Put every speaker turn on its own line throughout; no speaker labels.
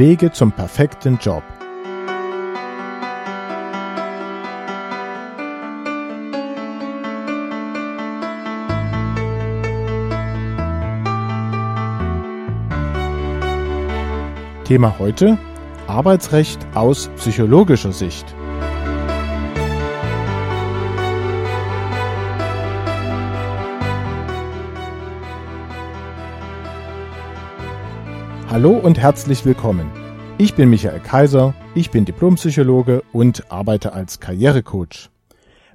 Wege zum perfekten Job. Thema heute Arbeitsrecht aus psychologischer Sicht. Hallo und herzlich willkommen. Ich bin Michael Kaiser, ich bin Diplompsychologe und arbeite als Karrierecoach.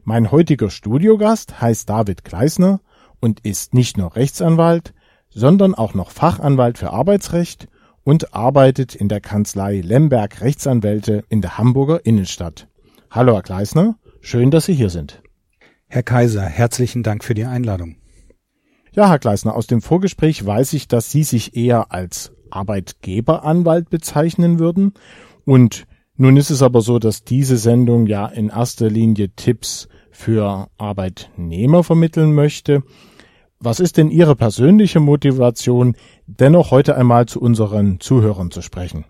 Mein heutiger Studiogast heißt David Kleisner und ist nicht nur Rechtsanwalt, sondern auch noch Fachanwalt für Arbeitsrecht und arbeitet in der Kanzlei Lemberg Rechtsanwälte in der Hamburger Innenstadt. Hallo, Herr Gleisner. Schön, dass Sie hier sind.
Herr Kaiser, herzlichen Dank für die Einladung.
Ja, Herr Gleisner, aus dem Vorgespräch weiß ich, dass Sie sich eher als Arbeitgeberanwalt bezeichnen würden. Und nun ist es aber so, dass diese Sendung ja in erster Linie Tipps für Arbeitnehmer vermitteln möchte. Was ist denn Ihre persönliche Motivation, dennoch heute einmal zu unseren Zuhörern zu sprechen?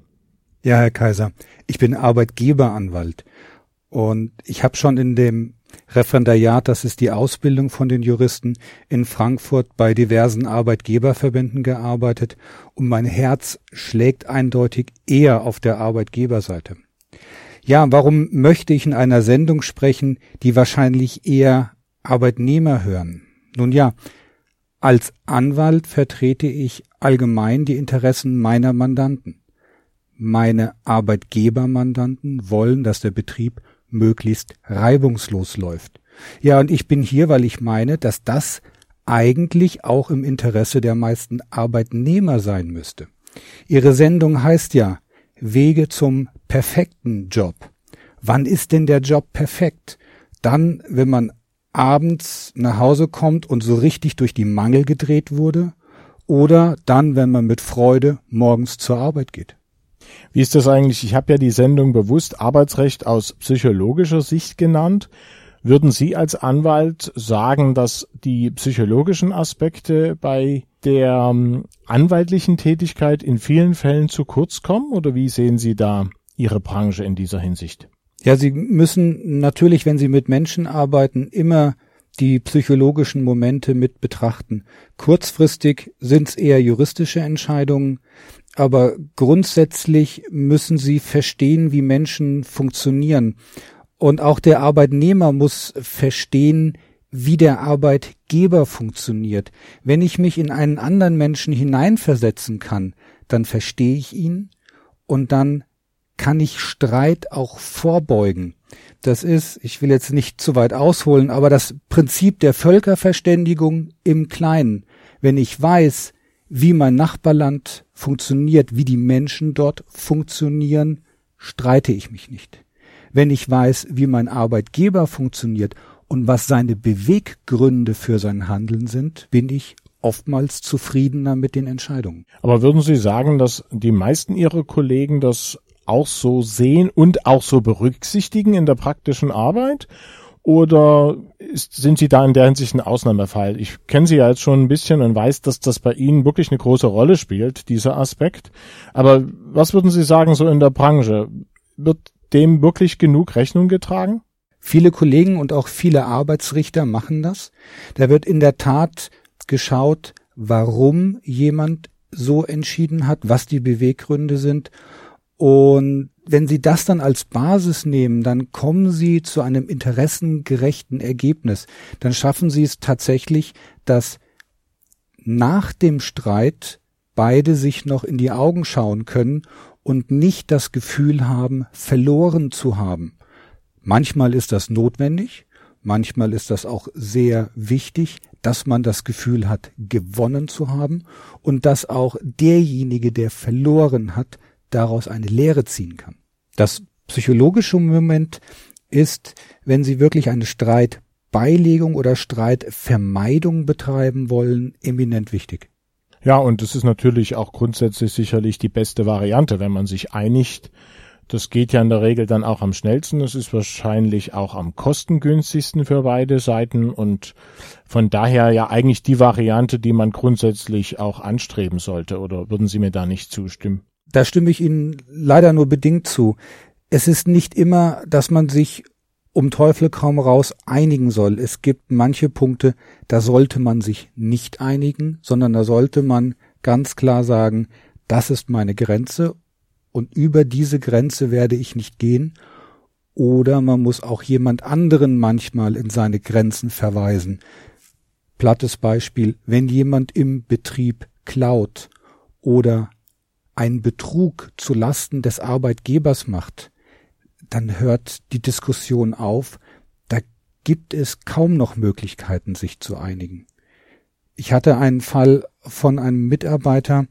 Ja, Herr Kaiser, ich bin Arbeitgeberanwalt und ich habe schon in dem Referendariat, das ist die Ausbildung von den Juristen, in Frankfurt bei diversen Arbeitgeberverbänden gearbeitet und mein Herz schlägt eindeutig eher auf der Arbeitgeberseite. Ja, warum möchte ich in einer Sendung sprechen, die wahrscheinlich eher Arbeitnehmer hören? Nun ja, als Anwalt vertrete ich allgemein die Interessen meiner Mandanten. Meine Arbeitgebermandanten wollen, dass der Betrieb möglichst reibungslos läuft. Ja, und ich bin hier, weil ich meine, dass das eigentlich auch im Interesse der meisten Arbeitnehmer sein müsste. Ihre Sendung heißt ja Wege zum perfekten Job. Wann ist denn der Job perfekt? Dann, wenn man abends nach Hause kommt und so richtig durch die Mangel gedreht wurde oder dann, wenn man mit Freude morgens zur Arbeit geht.
Wie ist das eigentlich? Ich habe ja die Sendung bewusst Arbeitsrecht aus psychologischer Sicht genannt. Würden Sie als Anwalt sagen, dass die psychologischen Aspekte bei der ähm, anwaltlichen Tätigkeit in vielen Fällen zu kurz kommen? Oder wie sehen Sie da Ihre Branche in dieser Hinsicht?
Ja, Sie müssen natürlich, wenn Sie mit Menschen arbeiten, immer die psychologischen Momente mit betrachten. Kurzfristig sind es eher juristische Entscheidungen, aber grundsätzlich müssen Sie verstehen, wie Menschen funktionieren. Und auch der Arbeitnehmer muss verstehen, wie der Arbeitgeber funktioniert. Wenn ich mich in einen anderen Menschen hineinversetzen kann, dann verstehe ich ihn und dann kann ich Streit auch vorbeugen. Das ist, ich will jetzt nicht zu weit ausholen, aber das Prinzip der Völkerverständigung im Kleinen. Wenn ich weiß, wie mein Nachbarland funktioniert, wie die Menschen dort funktionieren, streite ich mich nicht. Wenn ich weiß, wie mein Arbeitgeber funktioniert und was seine Beweggründe für sein Handeln sind, bin ich oftmals zufriedener mit den Entscheidungen.
Aber würden Sie sagen, dass die meisten Ihrer Kollegen das auch so sehen und auch so berücksichtigen in der praktischen Arbeit? Oder ist, sind Sie da in der Hinsicht ein Ausnahmefall? Ich kenne Sie ja jetzt schon ein bisschen und weiß, dass das bei Ihnen wirklich eine große Rolle spielt, dieser Aspekt. Aber was würden Sie sagen so in der Branche? Wird dem wirklich genug Rechnung getragen?
Viele Kollegen und auch viele Arbeitsrichter machen das. Da wird in der Tat geschaut, warum jemand so entschieden hat, was die Beweggründe sind und wenn Sie das dann als Basis nehmen, dann kommen Sie zu einem interessengerechten Ergebnis. Dann schaffen Sie es tatsächlich, dass nach dem Streit beide sich noch in die Augen schauen können und nicht das Gefühl haben, verloren zu haben. Manchmal ist das notwendig, manchmal ist das auch sehr wichtig, dass man das Gefühl hat, gewonnen zu haben und dass auch derjenige, der verloren hat, daraus eine Lehre ziehen kann. Das psychologische Moment ist, wenn Sie wirklich eine Streitbeilegung oder Streitvermeidung betreiben wollen, eminent wichtig.
Ja, und es ist natürlich auch grundsätzlich sicherlich die beste Variante, wenn man sich einigt. Das geht ja in der Regel dann auch am schnellsten. Es ist wahrscheinlich auch am kostengünstigsten für beide Seiten und von daher ja eigentlich die Variante, die man grundsätzlich auch anstreben sollte. Oder würden Sie mir da nicht zustimmen?
Da stimme ich Ihnen leider nur bedingt zu. Es ist nicht immer, dass man sich um Teufel kaum raus einigen soll. Es gibt manche Punkte, da sollte man sich nicht einigen, sondern da sollte man ganz klar sagen, das ist meine Grenze und über diese Grenze werde ich nicht gehen. Oder man muss auch jemand anderen manchmal in seine Grenzen verweisen. Plattes Beispiel, wenn jemand im Betrieb klaut oder einen Betrug zu Lasten des Arbeitgebers macht, dann hört die Diskussion auf, da gibt es kaum noch Möglichkeiten, sich zu einigen. Ich hatte einen Fall von einem Mitarbeiter,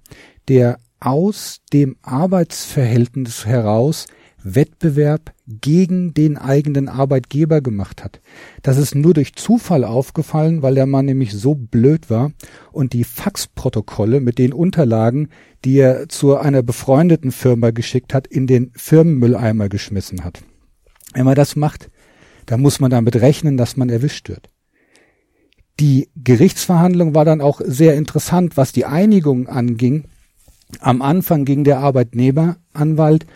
der aus dem Arbeitsverhältnis heraus Wettbewerb gegen den eigenen Arbeitgeber gemacht hat. Das ist nur durch Zufall aufgefallen, weil der Mann nämlich so blöd war und die Faxprotokolle mit den Unterlagen, die er zu einer befreundeten Firma geschickt hat, in den Firmenmülleimer geschmissen hat. Wenn man das macht, dann muss man damit rechnen, dass man erwischt wird. Die Gerichtsverhandlung war dann auch sehr interessant, was die Einigung anging. Am Anfang ging der Arbeitnehmeranwalt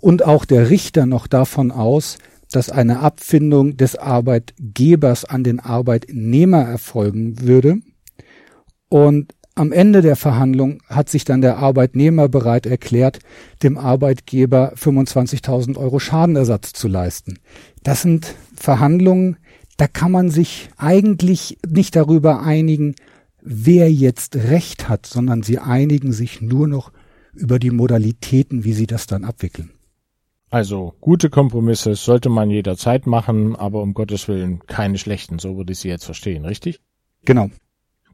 und auch der Richter noch davon aus, dass eine Abfindung des Arbeitgebers an den Arbeitnehmer erfolgen würde. Und am Ende der Verhandlung hat sich dann der Arbeitnehmer bereit erklärt, dem Arbeitgeber 25.000 Euro Schadenersatz zu leisten. Das sind Verhandlungen, da kann man sich eigentlich nicht darüber einigen, wer jetzt Recht hat, sondern sie einigen sich nur noch über die Modalitäten, wie sie das dann abwickeln.
Also gute Kompromisse sollte man jederzeit machen, aber um Gottes Willen keine schlechten, so würde ich sie jetzt verstehen, richtig?
Genau.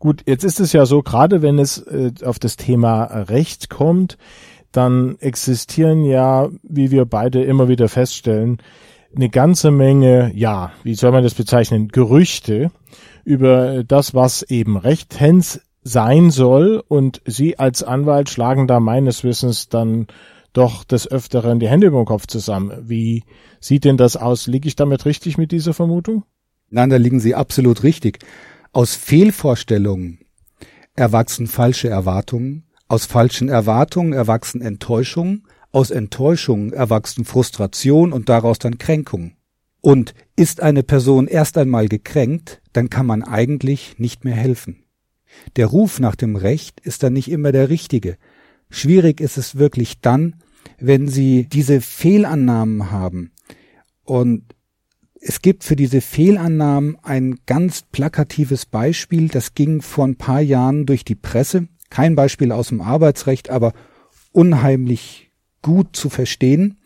Gut, jetzt ist es ja so, gerade wenn es äh, auf das Thema Recht kommt, dann existieren ja, wie wir beide immer wieder feststellen, eine ganze Menge, ja, wie soll man das bezeichnen, Gerüchte über das, was eben rechtens sein soll und Sie als Anwalt schlagen da meines Wissens dann doch des Öfteren die Hände über den Kopf zusammen. Wie sieht denn das aus? Liege ich damit richtig mit dieser Vermutung?
Nein, da liegen Sie absolut richtig. Aus Fehlvorstellungen erwachsen falsche Erwartungen, aus falschen Erwartungen erwachsen Enttäuschungen, aus Enttäuschungen erwachsen Frustration und daraus dann Kränkung. Und ist eine Person erst einmal gekränkt, dann kann man eigentlich nicht mehr helfen. Der Ruf nach dem Recht ist dann nicht immer der richtige. Schwierig ist es wirklich dann, wenn Sie diese Fehlannahmen haben. Und es gibt für diese Fehlannahmen ein ganz plakatives Beispiel, das ging vor ein paar Jahren durch die Presse. Kein Beispiel aus dem Arbeitsrecht, aber unheimlich gut zu verstehen.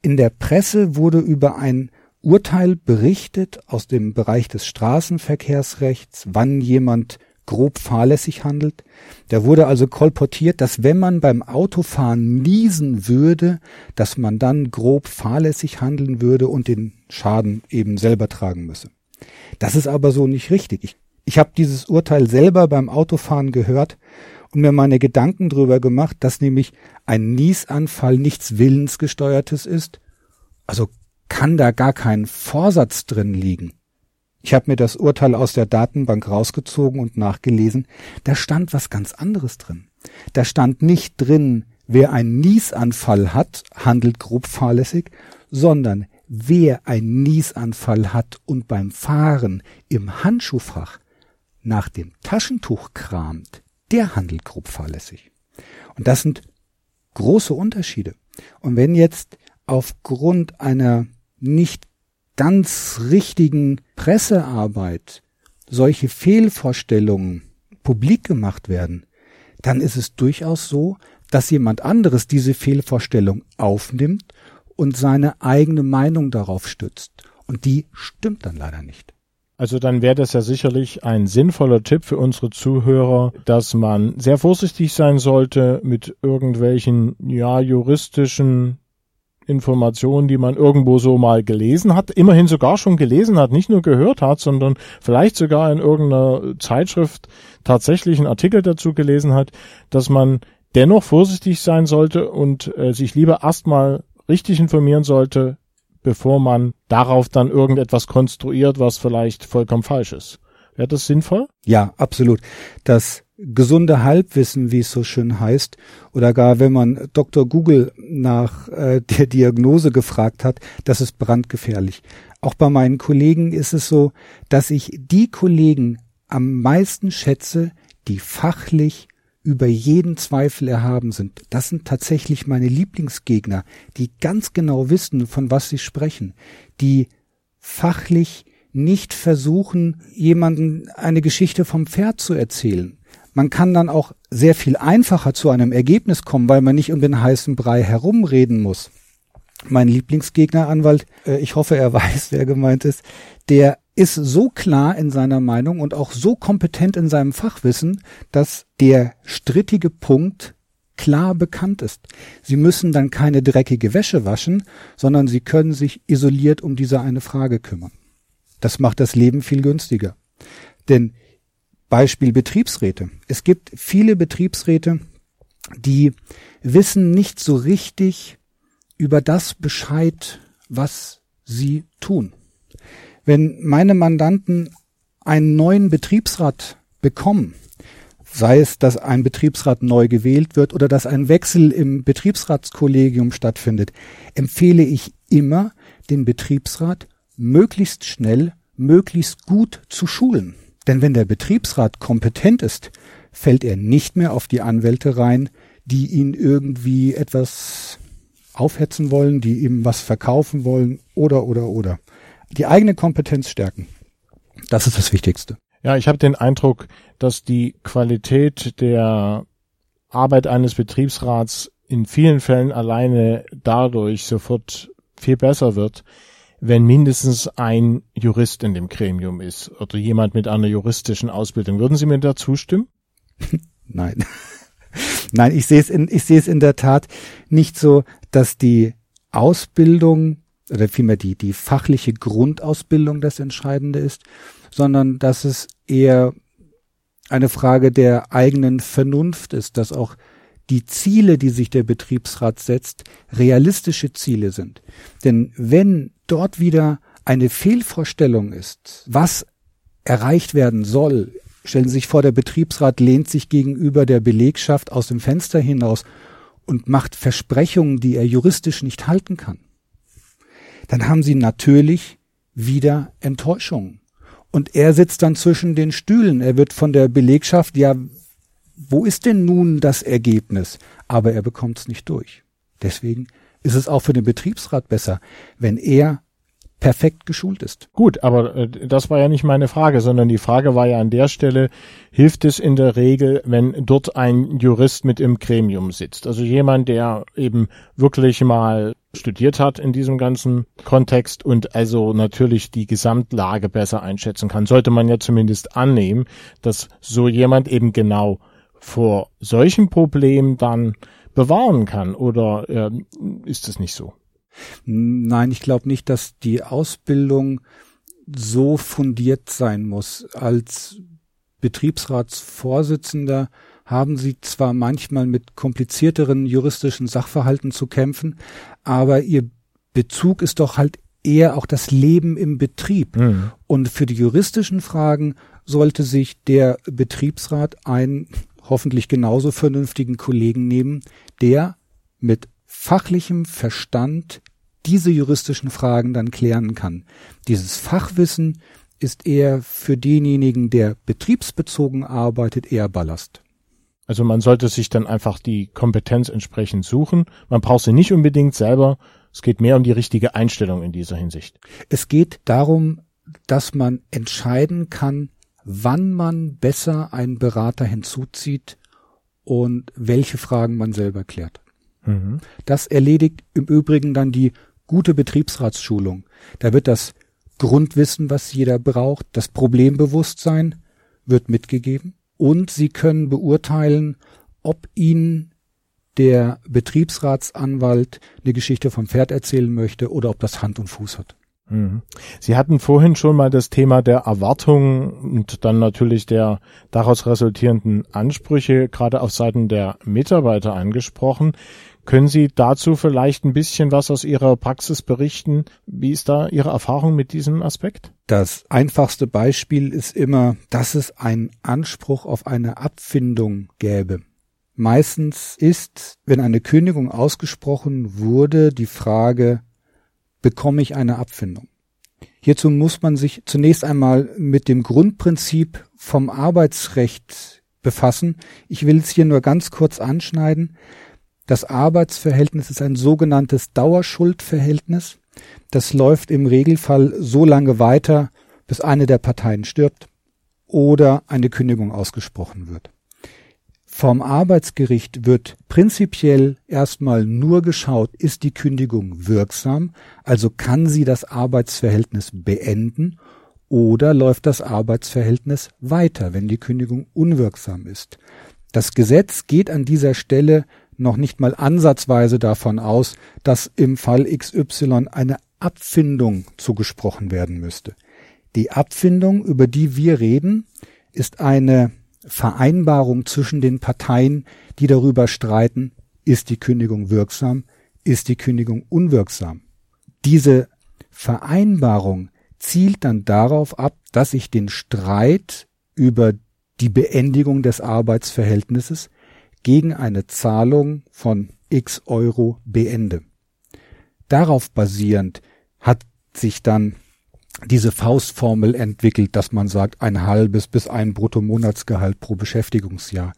In der Presse wurde über ein Urteil berichtet aus dem Bereich des Straßenverkehrsrechts, wann jemand grob fahrlässig handelt. Da wurde also kolportiert, dass wenn man beim Autofahren niesen würde, dass man dann grob fahrlässig handeln würde und den Schaden eben selber tragen müsse. Das ist aber so nicht richtig. Ich, ich habe dieses Urteil selber beim Autofahren gehört und mir meine Gedanken drüber gemacht, dass nämlich ein Niesanfall nichts Willensgesteuertes ist. Also kann da gar kein Vorsatz drin liegen. Ich habe mir das Urteil aus der Datenbank rausgezogen und nachgelesen. Da stand was ganz anderes drin. Da stand nicht drin, wer einen Niesanfall hat, handelt grob fahrlässig, sondern wer einen Niesanfall hat und beim Fahren im Handschuhfach nach dem Taschentuch kramt, der handelt grob fahrlässig. Und das sind große Unterschiede. Und wenn jetzt aufgrund einer nicht ganz richtigen Pressearbeit solche Fehlvorstellungen publik gemacht werden, dann ist es durchaus so, dass jemand anderes diese Fehlvorstellung aufnimmt und seine eigene Meinung darauf stützt. Und die stimmt dann leider nicht.
Also dann wäre das ja sicherlich ein sinnvoller Tipp für unsere Zuhörer, dass man sehr vorsichtig sein sollte mit irgendwelchen ja juristischen Informationen, die man irgendwo so mal gelesen hat, immerhin sogar schon gelesen hat, nicht nur gehört hat, sondern vielleicht sogar in irgendeiner Zeitschrift tatsächlich einen Artikel dazu gelesen hat, dass man dennoch vorsichtig sein sollte und äh, sich lieber erstmal richtig informieren sollte, bevor man darauf dann irgendetwas konstruiert, was vielleicht vollkommen falsch ist. Wäre das sinnvoll?
Ja, absolut. Das gesunde Halbwissen, wie es so schön heißt, oder gar wenn man Dr. Google nach äh, der Diagnose gefragt hat, das ist brandgefährlich. Auch bei meinen Kollegen ist es so, dass ich die Kollegen am meisten schätze, die fachlich über jeden Zweifel erhaben sind. Das sind tatsächlich meine Lieblingsgegner, die ganz genau wissen, von was sie sprechen, die fachlich nicht versuchen, jemanden eine Geschichte vom Pferd zu erzählen. Man kann dann auch sehr viel einfacher zu einem Ergebnis kommen, weil man nicht um den heißen Brei herumreden muss. Mein Lieblingsgegneranwalt, äh, ich hoffe, er weiß, wer gemeint ist, der ist so klar in seiner Meinung und auch so kompetent in seinem Fachwissen, dass der strittige Punkt klar bekannt ist. Sie müssen dann keine dreckige Wäsche waschen, sondern Sie können sich isoliert um diese eine Frage kümmern. Das macht das Leben viel günstiger. Denn Beispiel Betriebsräte. Es gibt viele Betriebsräte, die wissen nicht so richtig über das Bescheid, was sie tun. Wenn meine Mandanten einen neuen Betriebsrat bekommen, sei es, dass ein Betriebsrat neu gewählt wird oder dass ein Wechsel im Betriebsratskollegium stattfindet, empfehle ich immer, den Betriebsrat möglichst schnell, möglichst gut zu schulen. Denn wenn der Betriebsrat kompetent ist, fällt er nicht mehr auf die Anwälte rein, die ihn irgendwie etwas aufhetzen wollen, die ihm was verkaufen wollen oder oder oder die eigene Kompetenz stärken. Das ist das Wichtigste.
Ja, ich habe den Eindruck, dass die Qualität der Arbeit eines Betriebsrats in vielen Fällen alleine dadurch sofort viel besser wird, wenn mindestens ein Jurist in dem Gremium ist oder jemand mit einer juristischen Ausbildung. Würden Sie mir da zustimmen?
Nein. Nein, ich sehe es in, ich sehe es in der Tat nicht so, dass die Ausbildung oder vielmehr die, die fachliche Grundausbildung das Entscheidende ist, sondern dass es eher eine Frage der eigenen Vernunft ist, dass auch die Ziele, die sich der Betriebsrat setzt, realistische Ziele sind. Denn wenn dort wieder eine Fehlvorstellung ist, was erreicht werden soll, stellen Sie sich vor, der Betriebsrat lehnt sich gegenüber der Belegschaft aus dem Fenster hinaus und macht Versprechungen, die er juristisch nicht halten kann dann haben sie natürlich wieder Enttäuschungen. Und er sitzt dann zwischen den Stühlen. Er wird von der Belegschaft, ja, wo ist denn nun das Ergebnis? Aber er bekommt es nicht durch. Deswegen ist es auch für den Betriebsrat besser, wenn er perfekt geschult ist.
Gut, aber äh, das war ja nicht meine Frage, sondern die Frage war ja an der Stelle, hilft es in der Regel, wenn dort ein Jurist mit im Gremium sitzt? Also jemand, der eben wirklich mal studiert hat in diesem ganzen Kontext und also natürlich die Gesamtlage besser einschätzen kann, sollte man ja zumindest annehmen, dass so jemand eben genau vor solchen Problemen dann bewahren kann oder äh, ist es nicht so?
Nein, ich glaube nicht, dass die Ausbildung so fundiert sein muss. Als Betriebsratsvorsitzender haben sie zwar manchmal mit komplizierteren juristischen Sachverhalten zu kämpfen, aber ihr Bezug ist doch halt eher auch das Leben im Betrieb. Mhm. Und für die juristischen Fragen sollte sich der Betriebsrat einen hoffentlich genauso vernünftigen Kollegen nehmen, der mit fachlichem Verstand diese juristischen Fragen dann klären kann. Dieses Fachwissen ist eher für denjenigen, der betriebsbezogen arbeitet, eher Ballast.
Also man sollte sich dann einfach die Kompetenz entsprechend suchen. Man braucht sie nicht unbedingt selber. Es geht mehr um die richtige Einstellung in dieser Hinsicht.
Es geht darum, dass man entscheiden kann, wann man besser einen Berater hinzuzieht und welche Fragen man selber klärt. Mhm. Das erledigt im Übrigen dann die gute Betriebsratsschulung. Da wird das Grundwissen, was jeder braucht, das Problembewusstsein wird mitgegeben und Sie können beurteilen, ob Ihnen der Betriebsratsanwalt eine Geschichte vom Pferd erzählen möchte oder ob das Hand und Fuß hat.
Mhm. Sie hatten vorhin schon mal das Thema der Erwartungen und dann natürlich der daraus resultierenden Ansprüche gerade auf Seiten der Mitarbeiter angesprochen. Können Sie dazu vielleicht ein bisschen was aus Ihrer Praxis berichten? Wie ist da Ihre Erfahrung mit diesem Aspekt?
Das einfachste Beispiel ist immer, dass es einen Anspruch auf eine Abfindung gäbe. Meistens ist, wenn eine Kündigung ausgesprochen wurde, die Frage, bekomme ich eine Abfindung? Hierzu muss man sich zunächst einmal mit dem Grundprinzip vom Arbeitsrecht befassen. Ich will es hier nur ganz kurz anschneiden. Das Arbeitsverhältnis ist ein sogenanntes Dauerschuldverhältnis. Das läuft im Regelfall so lange weiter, bis eine der Parteien stirbt oder eine Kündigung ausgesprochen wird. Vom Arbeitsgericht wird prinzipiell erstmal nur geschaut, ist die Kündigung wirksam, also kann sie das Arbeitsverhältnis beenden oder läuft das Arbeitsverhältnis weiter, wenn die Kündigung unwirksam ist. Das Gesetz geht an dieser Stelle noch nicht mal ansatzweise davon aus, dass im Fall XY eine Abfindung zugesprochen werden müsste. Die Abfindung, über die wir reden, ist eine Vereinbarung zwischen den Parteien, die darüber streiten, ist die Kündigung wirksam, ist die Kündigung unwirksam. Diese Vereinbarung zielt dann darauf ab, dass ich den Streit über die Beendigung des Arbeitsverhältnisses gegen eine Zahlung von x Euro beende. Darauf basierend hat sich dann diese Faustformel entwickelt, dass man sagt, ein halbes bis ein Bruttomonatsgehalt pro Beschäftigungsjahr.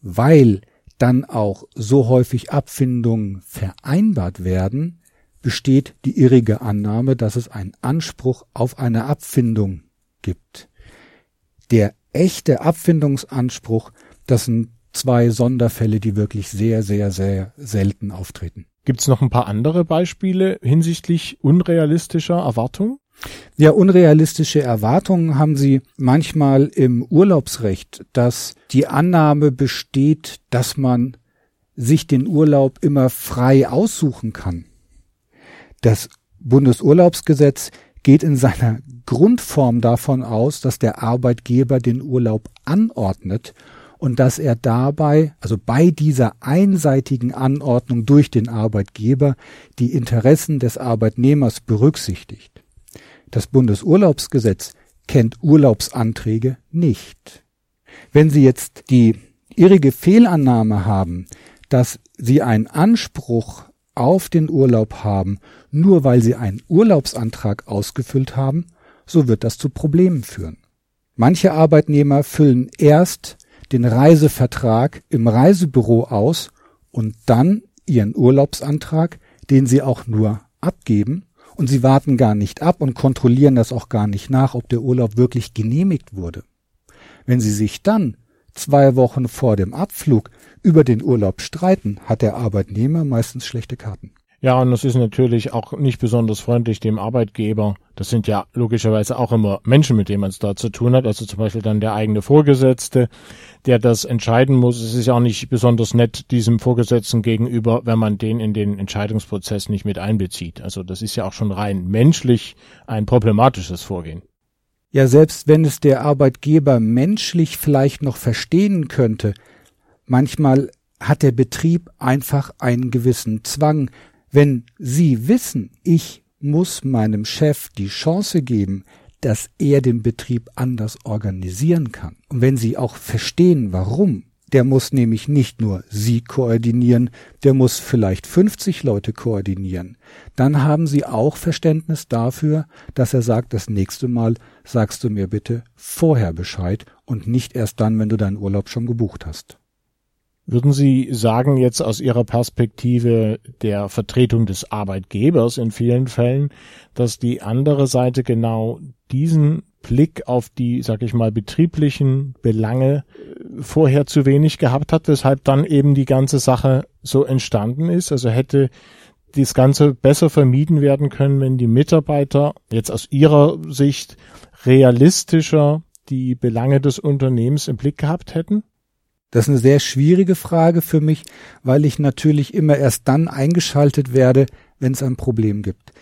Weil dann auch so häufig Abfindungen vereinbart werden, besteht die irrige Annahme, dass es einen Anspruch auf eine Abfindung gibt. Der echte Abfindungsanspruch, das sind zwei Sonderfälle, die wirklich sehr, sehr, sehr selten auftreten.
Gibt es noch ein paar andere Beispiele hinsichtlich unrealistischer Erwartungen?
Ja, unrealistische Erwartungen haben Sie manchmal im Urlaubsrecht, dass die Annahme besteht, dass man sich den Urlaub immer frei aussuchen kann. Das Bundesurlaubsgesetz geht in seiner Grundform davon aus, dass der Arbeitgeber den Urlaub anordnet und dass er dabei, also bei dieser einseitigen Anordnung durch den Arbeitgeber, die Interessen des Arbeitnehmers berücksichtigt. Das Bundesurlaubsgesetz kennt Urlaubsanträge nicht. Wenn Sie jetzt die irrige Fehlannahme haben, dass Sie einen Anspruch auf den Urlaub haben, nur weil Sie einen Urlaubsantrag ausgefüllt haben, so wird das zu Problemen führen. Manche Arbeitnehmer füllen erst den Reisevertrag im Reisebüro aus und dann ihren Urlaubsantrag, den sie auch nur abgeben, und sie warten gar nicht ab und kontrollieren das auch gar nicht nach, ob der Urlaub wirklich genehmigt wurde. Wenn sie sich dann zwei Wochen vor dem Abflug über den Urlaub streiten, hat der Arbeitnehmer meistens schlechte Karten.
Ja, und das ist natürlich auch nicht besonders freundlich dem Arbeitgeber. Das sind ja logischerweise auch immer Menschen, mit denen man es da zu tun hat. Also zum Beispiel dann der eigene Vorgesetzte, der das entscheiden muss. Es ist ja auch nicht besonders nett diesem Vorgesetzten gegenüber, wenn man den in den Entscheidungsprozess nicht mit einbezieht. Also das ist ja auch schon rein menschlich ein problematisches Vorgehen.
Ja, selbst wenn es der Arbeitgeber menschlich vielleicht noch verstehen könnte, manchmal hat der Betrieb einfach einen gewissen Zwang, wenn Sie wissen, ich muss meinem Chef die Chance geben, dass er den Betrieb anders organisieren kann. Und wenn Sie auch verstehen, warum, der muss nämlich nicht nur Sie koordinieren, der muss vielleicht 50 Leute koordinieren. Dann haben Sie auch Verständnis dafür, dass er sagt, das nächste Mal sagst du mir bitte vorher Bescheid und nicht erst dann, wenn du deinen Urlaub schon gebucht hast.
Würden Sie sagen, jetzt aus Ihrer Perspektive der Vertretung des Arbeitgebers in vielen Fällen, dass die andere Seite genau diesen Blick auf die, sag ich mal, betrieblichen Belange vorher zu wenig gehabt hat, weshalb dann eben die ganze Sache so entstanden ist? Also hätte das Ganze besser vermieden werden können, wenn die Mitarbeiter jetzt aus ihrer Sicht realistischer die Belange des Unternehmens im Blick gehabt hätten?
Das ist eine sehr schwierige Frage für mich, weil ich natürlich immer erst dann eingeschaltet werde, wenn es ein Problem gibt.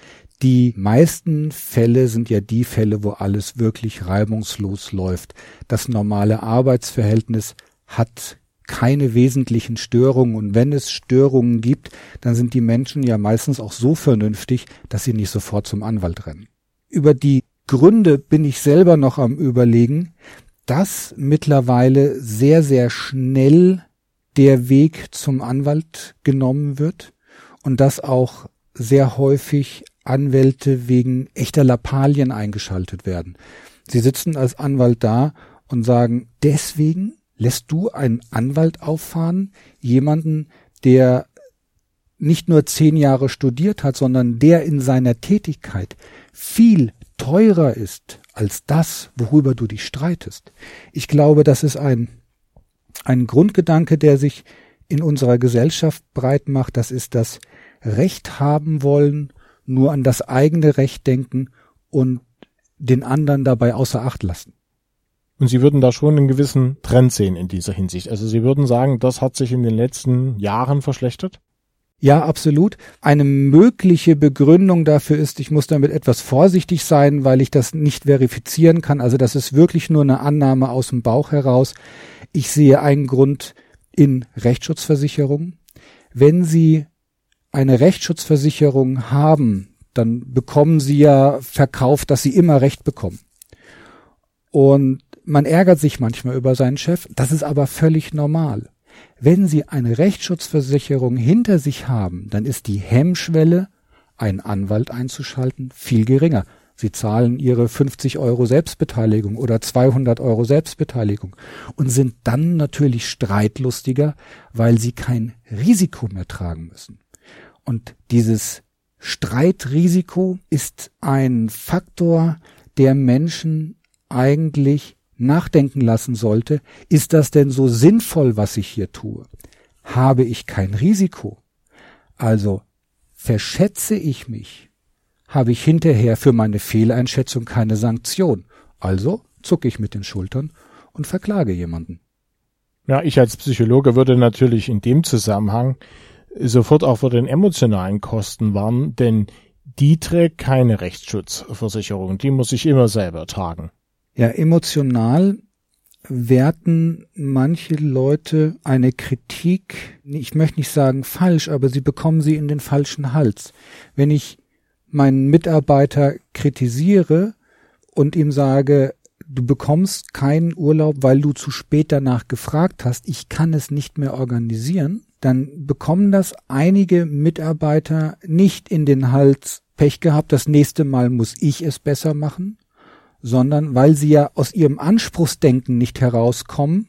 Die meisten Fälle sind ja die Fälle, wo alles wirklich reibungslos läuft. Das normale Arbeitsverhältnis hat keine wesentlichen Störungen. Und wenn es Störungen gibt, dann sind die Menschen ja meistens auch so vernünftig, dass sie nicht sofort zum Anwalt rennen. Über die Gründe bin ich selber noch am Überlegen, dass mittlerweile sehr, sehr schnell der Weg zum Anwalt genommen wird und dass auch sehr häufig Anwälte wegen echter Lappalien eingeschaltet werden. Sie sitzen als Anwalt da und sagen, deswegen lässt du einen Anwalt auffahren, jemanden, der nicht nur zehn Jahre studiert hat, sondern der in seiner Tätigkeit viel teurer ist als das, worüber du dich streitest. Ich glaube, das ist ein, ein Grundgedanke, der sich in unserer Gesellschaft breit macht. Das ist das Recht haben wollen, nur an das eigene Recht denken und den anderen dabei außer Acht lassen.
Und Sie würden da schon einen gewissen Trend sehen in dieser Hinsicht. Also Sie würden sagen, das hat sich in den letzten Jahren verschlechtert?
Ja, absolut. Eine mögliche Begründung dafür ist, ich muss damit etwas vorsichtig sein, weil ich das nicht verifizieren kann. Also das ist wirklich nur eine Annahme aus dem Bauch heraus. Ich sehe einen Grund in Rechtsschutzversicherungen. Wenn Sie eine Rechtsschutzversicherung haben, dann bekommen Sie ja verkauft, dass Sie immer Recht bekommen. Und man ärgert sich manchmal über seinen Chef, das ist aber völlig normal. Wenn Sie eine Rechtsschutzversicherung hinter sich haben, dann ist die Hemmschwelle, einen Anwalt einzuschalten, viel geringer. Sie zahlen Ihre 50 Euro Selbstbeteiligung oder 200 Euro Selbstbeteiligung und sind dann natürlich streitlustiger, weil Sie kein Risiko mehr tragen müssen. Und dieses Streitrisiko ist ein Faktor, der Menschen eigentlich nachdenken lassen sollte, ist das denn so sinnvoll, was ich hier tue? Habe ich kein Risiko? Also verschätze ich mich? Habe ich hinterher für meine Fehleinschätzung keine Sanktion? Also zucke ich mit den Schultern und verklage jemanden.
Ja, ich als Psychologe würde natürlich in dem Zusammenhang sofort auch vor den emotionalen Kosten warnen, denn die trägt keine Rechtsschutzversicherung, die muss ich immer selber tragen.
Ja, emotional werten manche Leute eine Kritik, ich möchte nicht sagen falsch, aber sie bekommen sie in den falschen Hals. Wenn ich meinen Mitarbeiter kritisiere und ihm sage, du bekommst keinen Urlaub, weil du zu spät danach gefragt hast, ich kann es nicht mehr organisieren, dann bekommen das einige Mitarbeiter nicht in den Hals Pech gehabt, das nächste Mal muss ich es besser machen, sondern weil sie ja aus ihrem Anspruchsdenken nicht herauskommen,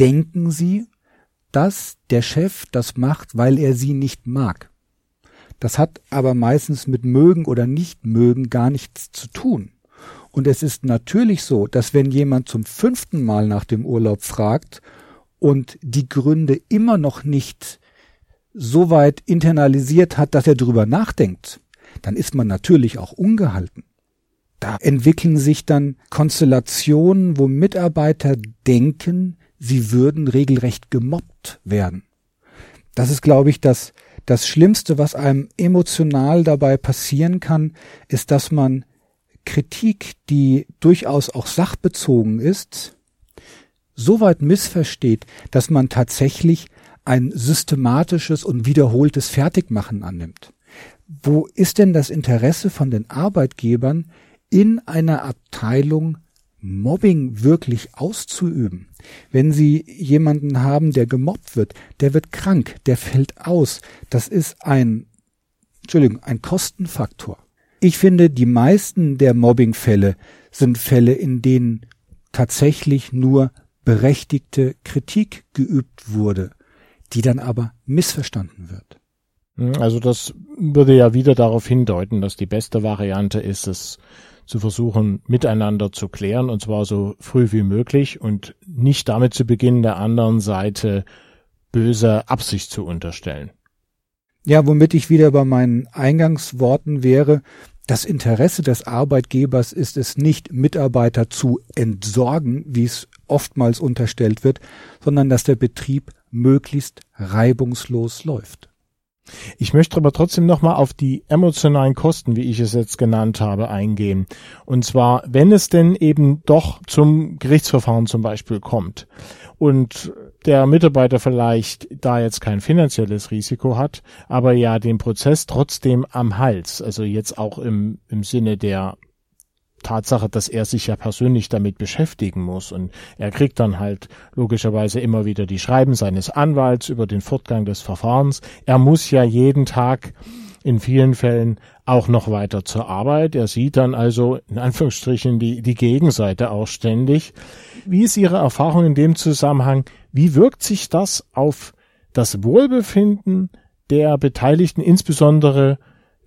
denken sie, dass der Chef das macht, weil er sie nicht mag. Das hat aber meistens mit mögen oder nicht mögen gar nichts zu tun. Und es ist natürlich so, dass wenn jemand zum fünften Mal nach dem Urlaub fragt und die Gründe immer noch nicht so weit internalisiert hat, dass er drüber nachdenkt, dann ist man natürlich auch ungehalten. Da entwickeln sich dann Konstellationen, wo Mitarbeiter denken, sie würden regelrecht gemobbt werden. Das ist, glaube ich, das, das Schlimmste, was einem emotional dabei passieren kann, ist, dass man Kritik, die durchaus auch sachbezogen ist, so weit missversteht, dass man tatsächlich ein systematisches und wiederholtes Fertigmachen annimmt. Wo ist denn das Interesse von den Arbeitgebern, in einer Abteilung Mobbing wirklich auszuüben. Wenn Sie jemanden haben, der gemobbt wird, der wird krank, der fällt aus, das ist ein, Entschuldigung, ein Kostenfaktor. Ich finde, die meisten der Mobbingfälle sind Fälle, in denen tatsächlich nur berechtigte Kritik geübt wurde, die dann aber missverstanden wird.
Also das würde ja wieder darauf hindeuten, dass die beste Variante ist, es zu versuchen, miteinander zu klären, und zwar so früh wie möglich und nicht damit zu beginnen, der anderen Seite böse Absicht zu unterstellen.
Ja, womit ich wieder bei meinen Eingangsworten wäre, das Interesse des Arbeitgebers ist es nicht, Mitarbeiter zu entsorgen, wie es oftmals unterstellt wird, sondern dass der Betrieb möglichst reibungslos läuft.
Ich möchte aber trotzdem nochmal auf die emotionalen Kosten, wie ich es jetzt genannt habe, eingehen. Und zwar, wenn es denn eben doch zum Gerichtsverfahren zum Beispiel kommt und der Mitarbeiter vielleicht da jetzt kein finanzielles Risiko hat, aber ja den Prozess trotzdem am Hals, also jetzt auch im, im Sinne der Tatsache, dass er sich ja persönlich damit beschäftigen muss und er kriegt dann halt logischerweise immer wieder die Schreiben seines Anwalts über den Fortgang des Verfahrens. Er muss ja jeden Tag in vielen Fällen auch noch weiter zur Arbeit. Er sieht dann also in Anführungsstrichen die, die Gegenseite auch ständig. Wie ist Ihre Erfahrung in dem Zusammenhang? Wie wirkt sich das auf das Wohlbefinden der Beteiligten, insbesondere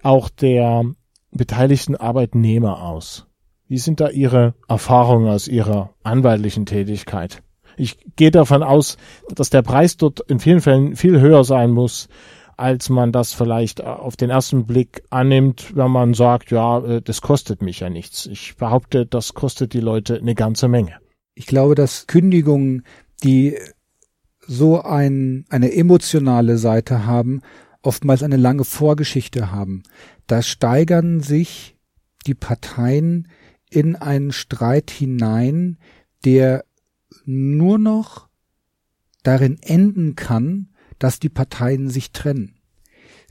auch der beteiligten Arbeitnehmer aus? Wie sind da Ihre Erfahrungen aus Ihrer anwaltlichen Tätigkeit? Ich gehe davon aus, dass der Preis dort in vielen Fällen viel höher sein muss, als man das vielleicht auf den ersten Blick annimmt, wenn man sagt, ja, äh, das kostet mich ja nichts. Ich behaupte, das kostet die Leute eine ganze Menge.
Ich glaube, dass Kündigungen, die so ein, eine emotionale Seite haben, oftmals eine lange Vorgeschichte haben. Da steigern sich die Parteien in einen Streit hinein, der nur noch darin enden kann, dass die Parteien sich trennen.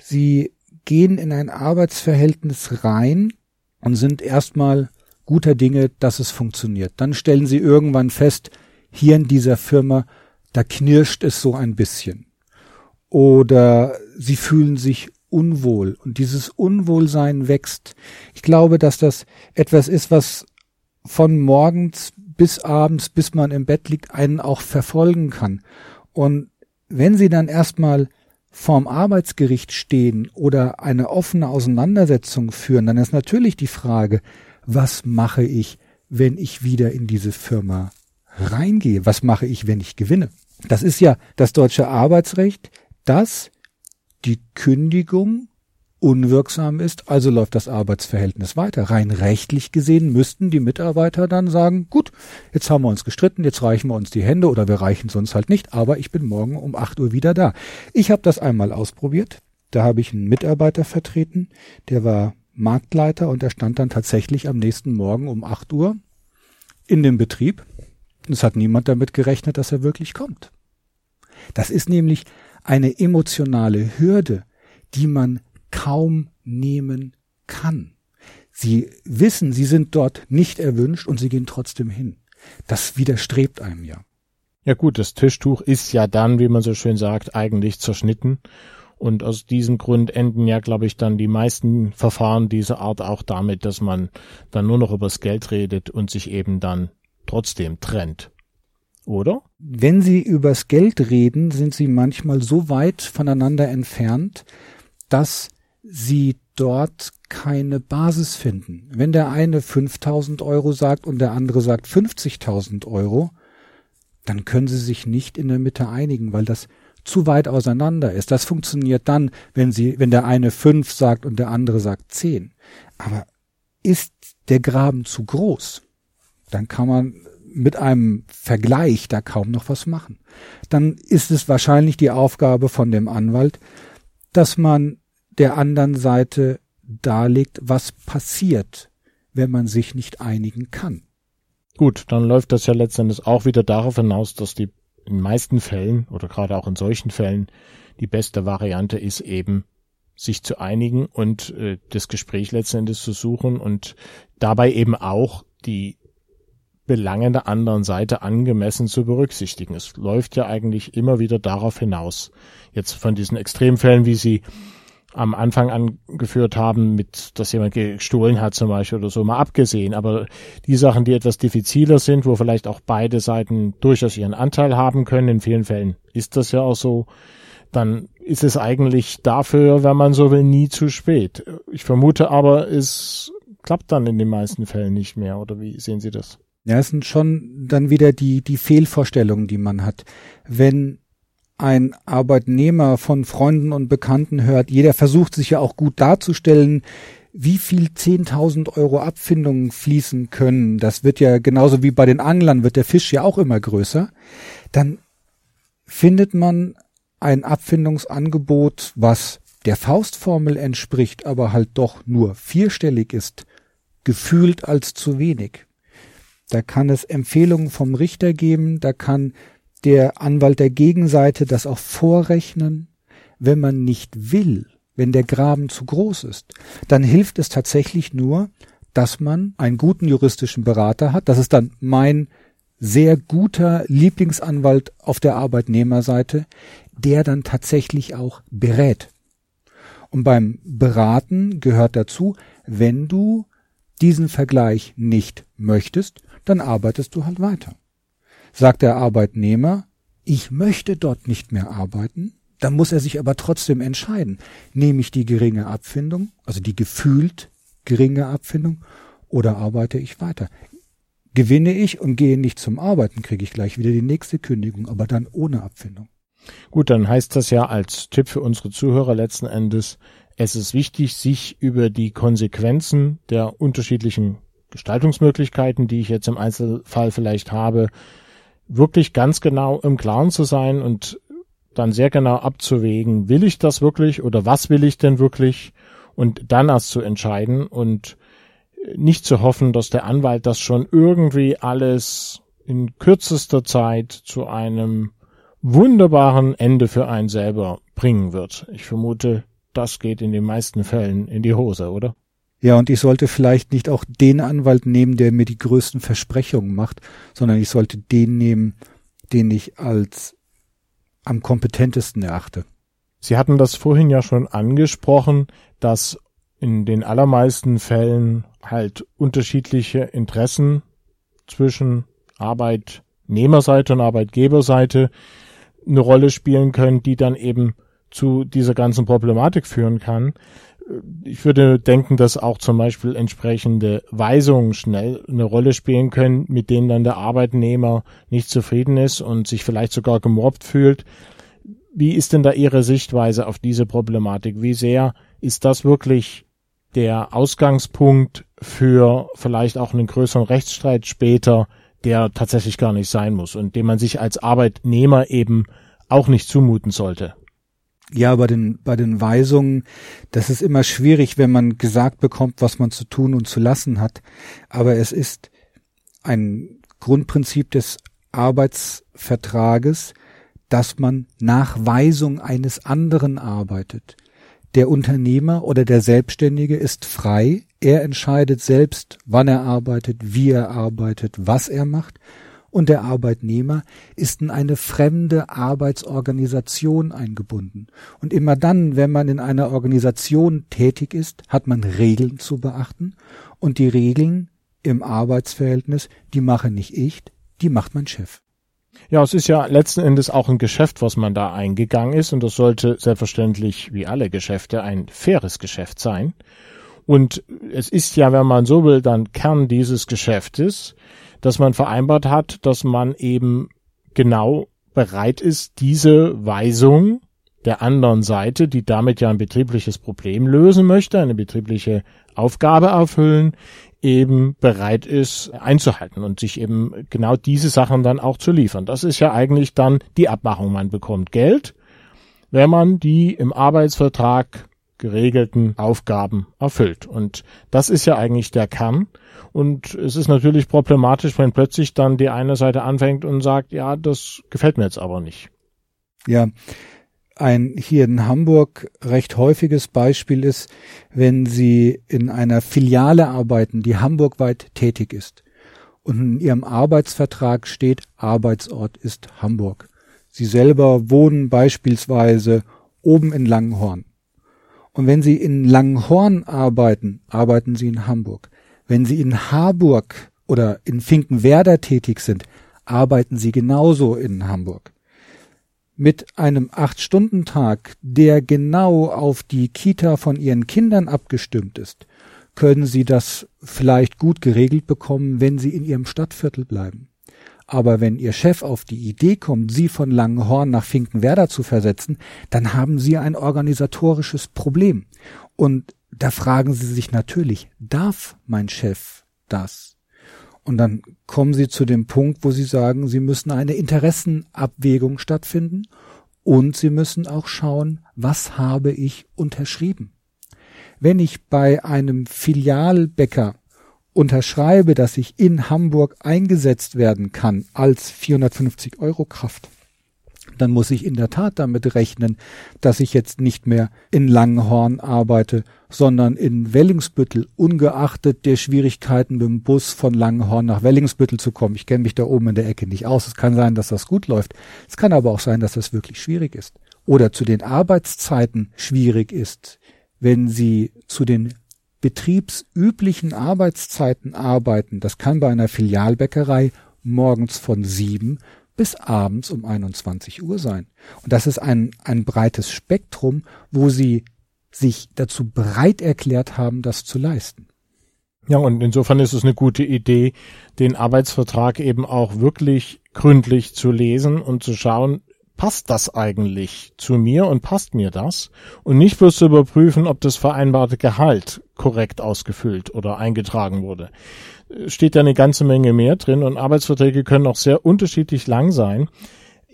Sie gehen in ein Arbeitsverhältnis rein und sind erstmal guter Dinge, dass es funktioniert. Dann stellen sie irgendwann fest, hier in dieser Firma, da knirscht es so ein bisschen. Oder sie fühlen sich unwohl und dieses Unwohlsein wächst. Ich glaube, dass das etwas ist, was von morgens bis abends, bis man im Bett liegt, einen auch verfolgen kann. Und wenn Sie dann erstmal vorm Arbeitsgericht stehen oder eine offene Auseinandersetzung führen, dann ist natürlich die Frage, was mache ich, wenn ich wieder in diese Firma reingehe? Was mache ich, wenn ich gewinne? Das ist ja das deutsche Arbeitsrecht, das die Kündigung unwirksam ist, also läuft das Arbeitsverhältnis weiter. Rein rechtlich gesehen müssten die Mitarbeiter dann sagen, gut, jetzt haben wir uns gestritten, jetzt reichen wir uns die Hände oder wir reichen es uns halt nicht, aber ich bin morgen um acht Uhr wieder da. Ich habe das einmal ausprobiert. Da habe ich einen Mitarbeiter vertreten, der war Marktleiter und er stand dann tatsächlich am nächsten Morgen um acht Uhr in dem Betrieb. Es hat niemand damit gerechnet, dass er wirklich kommt. Das ist nämlich eine emotionale Hürde, die man kaum nehmen kann. Sie wissen, sie sind dort nicht erwünscht und sie gehen trotzdem hin. Das widerstrebt einem ja.
Ja gut, das Tischtuch ist ja dann, wie man so schön sagt, eigentlich zerschnitten. Und aus diesem Grund enden ja, glaube ich, dann die meisten Verfahren dieser Art auch damit, dass man dann nur noch übers Geld redet und sich eben dann trotzdem trennt oder?
Wenn Sie übers Geld reden, sind Sie manchmal so weit voneinander entfernt, dass Sie dort keine Basis finden. Wenn der eine 5000 Euro sagt und der andere sagt 50.000 Euro, dann können Sie sich nicht in der Mitte einigen, weil das zu weit auseinander ist. Das funktioniert dann, wenn Sie, wenn der eine fünf sagt und der andere sagt zehn. Aber ist der Graben zu groß, dann kann man mit einem Vergleich da kaum noch was machen. Dann ist es wahrscheinlich die Aufgabe von dem Anwalt, dass man der anderen Seite darlegt, was passiert, wenn man sich nicht einigen kann.
Gut, dann läuft das ja letztendlich auch wieder darauf hinaus, dass die in meisten Fällen oder gerade auch in solchen Fällen die beste Variante ist eben sich zu einigen und äh, das Gespräch letztendlich zu suchen und dabei eben auch die Belange der anderen Seite angemessen zu berücksichtigen. Es läuft ja eigentlich immer wieder darauf hinaus. Jetzt von diesen Extremfällen, wie Sie am Anfang angeführt haben, mit, dass jemand gestohlen hat zum Beispiel oder so, mal abgesehen. Aber die Sachen, die etwas diffiziler sind, wo vielleicht auch beide Seiten durchaus ihren Anteil haben können, in vielen Fällen ist das ja auch so, dann ist es eigentlich dafür, wenn man so will, nie zu spät. Ich vermute aber, es klappt dann in den meisten Fällen nicht mehr, oder wie sehen Sie das?
Ja, es sind schon dann wieder die, die Fehlvorstellungen, die man hat. Wenn ein Arbeitnehmer von Freunden und Bekannten hört, jeder versucht sich ja auch gut darzustellen, wie viel 10.000 Euro Abfindungen fließen können, das wird ja genauso wie bei den Anglern, wird der Fisch ja auch immer größer, dann findet man ein Abfindungsangebot, was der Faustformel entspricht, aber halt doch nur vierstellig ist, gefühlt als zu wenig. Da kann es Empfehlungen vom Richter geben, da kann der Anwalt der Gegenseite das auch vorrechnen. Wenn man nicht will, wenn der Graben zu groß ist, dann hilft es tatsächlich nur, dass man einen guten juristischen Berater hat. Das ist dann mein sehr guter Lieblingsanwalt auf der Arbeitnehmerseite, der dann tatsächlich auch berät. Und beim Beraten gehört dazu, wenn du diesen Vergleich nicht möchtest, dann arbeitest du halt weiter. Sagt der Arbeitnehmer, ich möchte dort nicht mehr arbeiten, dann muss er sich aber trotzdem entscheiden. Nehme ich die geringe Abfindung, also die gefühlt geringe Abfindung, oder arbeite ich weiter? Gewinne ich und gehe nicht zum Arbeiten, kriege ich gleich wieder die nächste Kündigung, aber dann ohne Abfindung.
Gut, dann heißt das ja als Tipp für unsere Zuhörer letzten Endes, es ist wichtig, sich über die Konsequenzen der unterschiedlichen Gestaltungsmöglichkeiten, die ich jetzt im Einzelfall vielleicht habe, wirklich ganz genau im Klaren zu sein und dann sehr genau abzuwägen, will ich das wirklich oder was will ich denn wirklich und dann erst zu entscheiden und nicht zu hoffen, dass der Anwalt das schon irgendwie alles in kürzester Zeit zu einem wunderbaren Ende für einen selber bringen wird. Ich vermute, das geht in den meisten Fällen in die Hose, oder?
Ja, und ich sollte vielleicht nicht auch den Anwalt nehmen, der mir die größten Versprechungen macht, sondern ich sollte den nehmen, den ich als am kompetentesten erachte.
Sie hatten das vorhin ja schon angesprochen, dass in den allermeisten Fällen halt unterschiedliche Interessen zwischen Arbeitnehmerseite und Arbeitgeberseite eine Rolle spielen können, die dann eben zu dieser ganzen Problematik führen kann. Ich würde denken, dass auch zum Beispiel entsprechende Weisungen schnell eine Rolle spielen können, mit denen dann der Arbeitnehmer nicht zufrieden ist und sich vielleicht sogar gemobbt fühlt. Wie ist denn da Ihre Sichtweise auf diese Problematik? Wie sehr ist das wirklich der Ausgangspunkt für vielleicht auch einen größeren Rechtsstreit später, der tatsächlich gar nicht sein muss und den man sich als Arbeitnehmer eben auch nicht zumuten sollte.
Ja, bei den, bei den Weisungen, das ist immer schwierig, wenn man gesagt bekommt, was man zu tun und zu lassen hat. Aber es ist ein Grundprinzip des Arbeitsvertrages, dass man nach Weisung eines anderen arbeitet. Der Unternehmer oder der Selbstständige ist frei. Er entscheidet selbst, wann er arbeitet, wie er arbeitet, was er macht. Und der Arbeitnehmer ist in eine fremde Arbeitsorganisation eingebunden. Und immer dann, wenn man in einer Organisation tätig ist, hat man Regeln zu beachten. Und die Regeln im Arbeitsverhältnis, die mache nicht ich, die macht mein Chef.
Ja, es ist ja letzten Endes auch ein Geschäft, was man da eingegangen ist und das sollte selbstverständlich wie alle Geschäfte ein faires Geschäft sein. Und es ist ja, wenn man so will, dann Kern dieses Geschäftes, dass man vereinbart hat, dass man eben genau bereit ist, diese Weisung der anderen Seite, die damit ja ein betriebliches Problem lösen möchte, eine betriebliche Aufgabe erfüllen, eben bereit ist einzuhalten und sich eben genau diese Sachen dann auch zu liefern. Das ist ja eigentlich dann die Abmachung. Man bekommt Geld, wenn man die im Arbeitsvertrag geregelten Aufgaben erfüllt. Und das ist ja eigentlich der Kern. Und es ist natürlich problematisch, wenn plötzlich dann die eine Seite anfängt und sagt, ja, das gefällt mir jetzt aber nicht.
Ja, ein hier in Hamburg recht häufiges Beispiel ist, wenn Sie in einer Filiale arbeiten, die hamburgweit tätig ist und in Ihrem Arbeitsvertrag steht, Arbeitsort ist Hamburg. Sie selber wohnen beispielsweise oben in Langenhorn. Und wenn Sie in Langenhorn arbeiten, arbeiten Sie in Hamburg. Wenn Sie in Harburg oder in Finkenwerder tätig sind, arbeiten Sie genauso in Hamburg mit einem Acht-Stunden-Tag, der genau auf die Kita von ihren Kindern abgestimmt ist, können sie das vielleicht gut geregelt bekommen, wenn sie in ihrem Stadtviertel bleiben. Aber wenn ihr Chef auf die Idee kommt, sie von Langenhorn nach Finkenwerder zu versetzen, dann haben sie ein organisatorisches Problem. Und da fragen sie sich natürlich, darf mein Chef das? Und dann kommen sie zu dem Punkt, wo sie sagen, sie müssen eine Interessenabwägung stattfinden. Und Sie müssen auch schauen, was habe ich unterschrieben. Wenn ich bei einem Filialbäcker unterschreibe, dass ich in Hamburg eingesetzt werden kann als 450 Euro Kraft, dann muss ich in der Tat damit rechnen, dass ich jetzt nicht mehr in Langenhorn arbeite, sondern in Wellingsbüttel, ungeachtet der Schwierigkeiten mit dem Bus von Langenhorn nach Wellingsbüttel zu kommen. Ich kenne mich da oben in der Ecke nicht aus. Es kann sein, dass das gut läuft. Es kann aber auch sein, dass das wirklich schwierig ist. Oder zu den Arbeitszeiten schwierig ist, wenn Sie zu den betriebsüblichen Arbeitszeiten arbeiten. Das kann bei einer Filialbäckerei morgens von sieben bis abends um 21 Uhr sein. Und das ist ein, ein breites Spektrum, wo sie sich dazu bereit erklärt haben, das zu leisten.
Ja, und insofern ist es eine gute Idee, den Arbeitsvertrag eben auch wirklich gründlich zu lesen und zu schauen, passt das eigentlich zu mir und passt mir das? Und nicht bloß zu überprüfen, ob das vereinbarte Gehalt korrekt ausgefüllt oder eingetragen wurde steht da eine ganze Menge mehr drin und Arbeitsverträge können auch sehr unterschiedlich lang sein.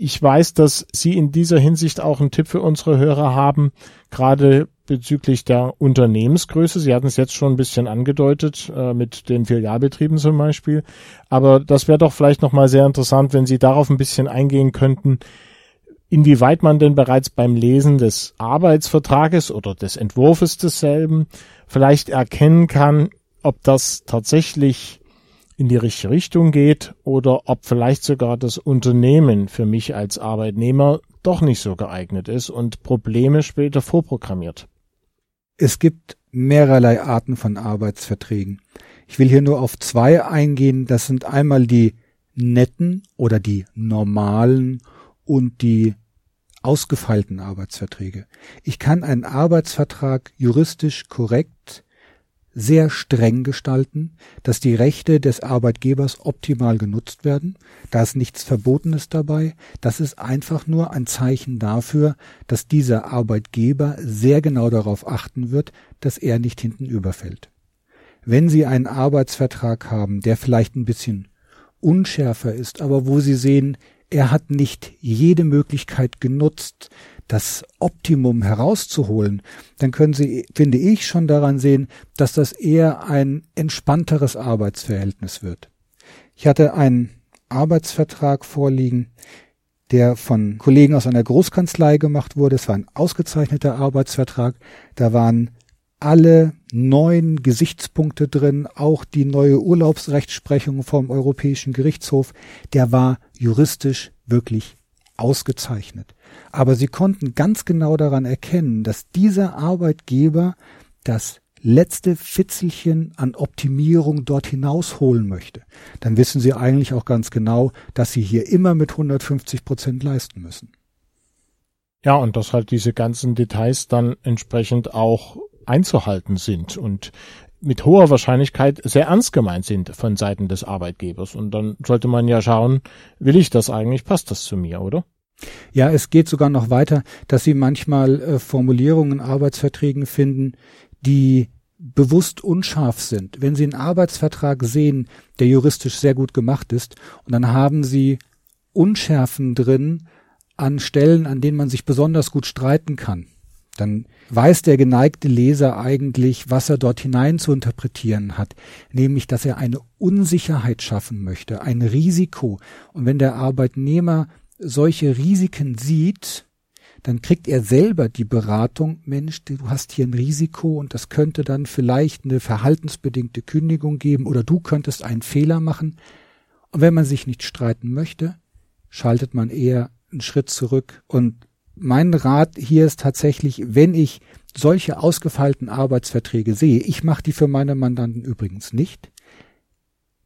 Ich weiß, dass Sie in dieser Hinsicht auch einen Tipp für unsere Hörer haben, gerade bezüglich der Unternehmensgröße. Sie hatten es jetzt schon ein bisschen angedeutet, äh, mit den Filialbetrieben zum Beispiel. Aber das wäre doch vielleicht nochmal sehr interessant, wenn Sie darauf ein bisschen eingehen könnten, inwieweit man denn bereits beim Lesen des Arbeitsvertrages oder des Entwurfes desselben vielleicht erkennen kann, ob das tatsächlich in die richtige Richtung geht oder ob vielleicht sogar das Unternehmen für mich als Arbeitnehmer doch nicht so geeignet ist und Probleme später vorprogrammiert.
Es gibt mehrerlei Arten von Arbeitsverträgen. Ich will hier nur auf zwei eingehen. Das sind einmal die netten oder die normalen und die ausgefeilten Arbeitsverträge. Ich kann einen Arbeitsvertrag juristisch korrekt sehr streng gestalten, dass die Rechte des Arbeitgebers optimal genutzt werden. Da ist nichts Verbotenes dabei. Das ist einfach nur ein Zeichen dafür, dass dieser Arbeitgeber sehr genau darauf achten wird, dass er nicht hinten überfällt. Wenn Sie einen Arbeitsvertrag haben, der vielleicht ein bisschen unschärfer ist, aber wo Sie sehen, er hat nicht jede Möglichkeit genutzt, das Optimum herauszuholen, dann können Sie, finde ich, schon daran sehen, dass das eher ein entspannteres Arbeitsverhältnis wird. Ich hatte einen Arbeitsvertrag vorliegen, der von Kollegen aus einer Großkanzlei gemacht wurde. Es war ein ausgezeichneter Arbeitsvertrag. Da waren alle neuen Gesichtspunkte drin, auch die neue Urlaubsrechtsprechung vom Europäischen Gerichtshof. Der war juristisch wirklich ausgezeichnet. Aber sie konnten ganz genau daran erkennen, dass dieser Arbeitgeber das letzte Fitzelchen an Optimierung dort hinausholen möchte, dann wissen sie eigentlich auch ganz genau, dass sie hier immer mit 150 Prozent leisten müssen.
Ja, und dass halt diese ganzen Details dann entsprechend auch einzuhalten sind und mit hoher Wahrscheinlichkeit sehr ernst gemeint sind von Seiten des Arbeitgebers. Und dann sollte man ja schauen, will ich das eigentlich, passt das zu mir, oder?
Ja, es geht sogar noch weiter, dass sie manchmal äh, Formulierungen in Arbeitsverträgen finden, die bewusst unscharf sind. Wenn Sie einen Arbeitsvertrag sehen, der juristisch sehr gut gemacht ist, und dann haben Sie Unschärfen drin an Stellen, an denen man sich besonders gut streiten kann, dann weiß der geneigte Leser eigentlich, was er dort hinein zu interpretieren hat, nämlich, dass er eine Unsicherheit schaffen möchte, ein Risiko. Und wenn der Arbeitnehmer solche Risiken sieht, dann kriegt er selber die Beratung, Mensch, du hast hier ein Risiko und das könnte dann vielleicht eine verhaltensbedingte Kündigung geben oder du könntest einen Fehler machen. Und wenn man sich nicht streiten möchte, schaltet man eher einen Schritt zurück. Und mein Rat hier ist tatsächlich, wenn ich solche ausgefeilten Arbeitsverträge sehe, ich mache die für meine Mandanten übrigens nicht,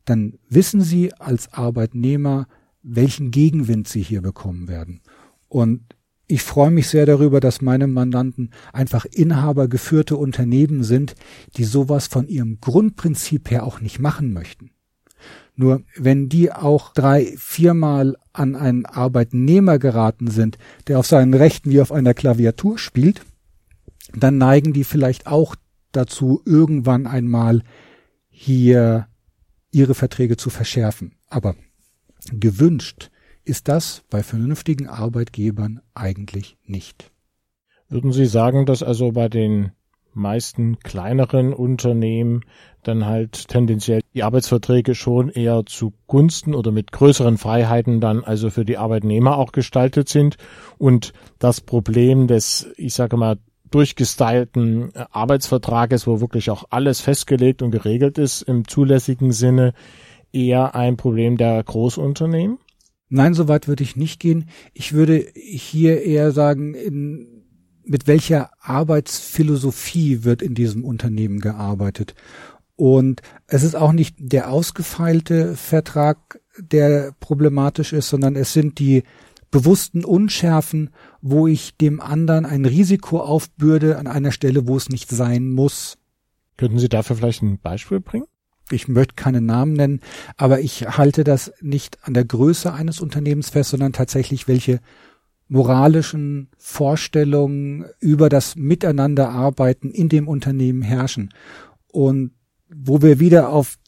dann wissen Sie als Arbeitnehmer, welchen Gegenwind sie hier bekommen werden. Und ich freue mich sehr darüber, dass meine Mandanten einfach inhabergeführte Unternehmen sind, die sowas von ihrem Grundprinzip her auch nicht machen möchten. Nur wenn die auch drei, viermal an einen Arbeitnehmer geraten sind, der auf seinen Rechten wie auf einer Klaviatur spielt, dann neigen die vielleicht auch dazu, irgendwann einmal hier ihre Verträge zu verschärfen. Aber gewünscht ist das bei vernünftigen Arbeitgebern eigentlich nicht.
Würden Sie sagen, dass also bei den meisten kleineren Unternehmen dann halt tendenziell die Arbeitsverträge schon eher zugunsten oder mit größeren Freiheiten dann also für die Arbeitnehmer auch gestaltet sind und das Problem des, ich sage mal, durchgestylten Arbeitsvertrages, wo wirklich auch alles festgelegt und geregelt ist im zulässigen Sinne, eher ein Problem der Großunternehmen?
Nein, so weit würde ich nicht gehen. Ich würde hier eher sagen, in, mit welcher Arbeitsphilosophie wird in diesem Unternehmen gearbeitet. Und es ist auch nicht der ausgefeilte Vertrag, der problematisch ist, sondern es sind die bewussten Unschärfen, wo ich dem anderen ein Risiko aufbürde an einer Stelle, wo es nicht sein muss.
Könnten Sie dafür vielleicht ein Beispiel bringen?
Ich möchte keine Namen nennen, aber ich halte das nicht an der Größe eines Unternehmens fest, sondern tatsächlich welche moralischen Vorstellungen über das Miteinanderarbeiten in dem Unternehmen herrschen. Und wo wir wieder auf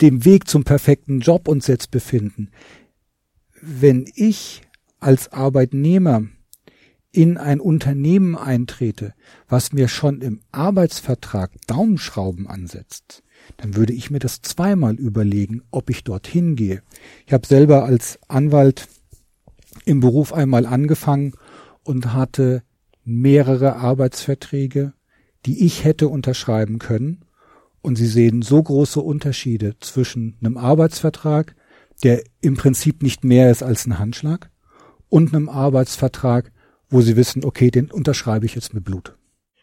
dem Weg zum perfekten Job uns jetzt befinden. Wenn ich als Arbeitnehmer in ein Unternehmen eintrete, was mir schon im Arbeitsvertrag Daumenschrauben ansetzt, dann würde ich mir das zweimal überlegen, ob ich dorthin gehe. Ich habe selber als Anwalt im Beruf einmal angefangen und hatte mehrere Arbeitsverträge, die ich hätte unterschreiben können. Und Sie sehen so große Unterschiede zwischen einem Arbeitsvertrag, der im Prinzip nicht mehr ist als ein Handschlag, und einem Arbeitsvertrag, wo Sie wissen, okay, den unterschreibe ich jetzt mit Blut.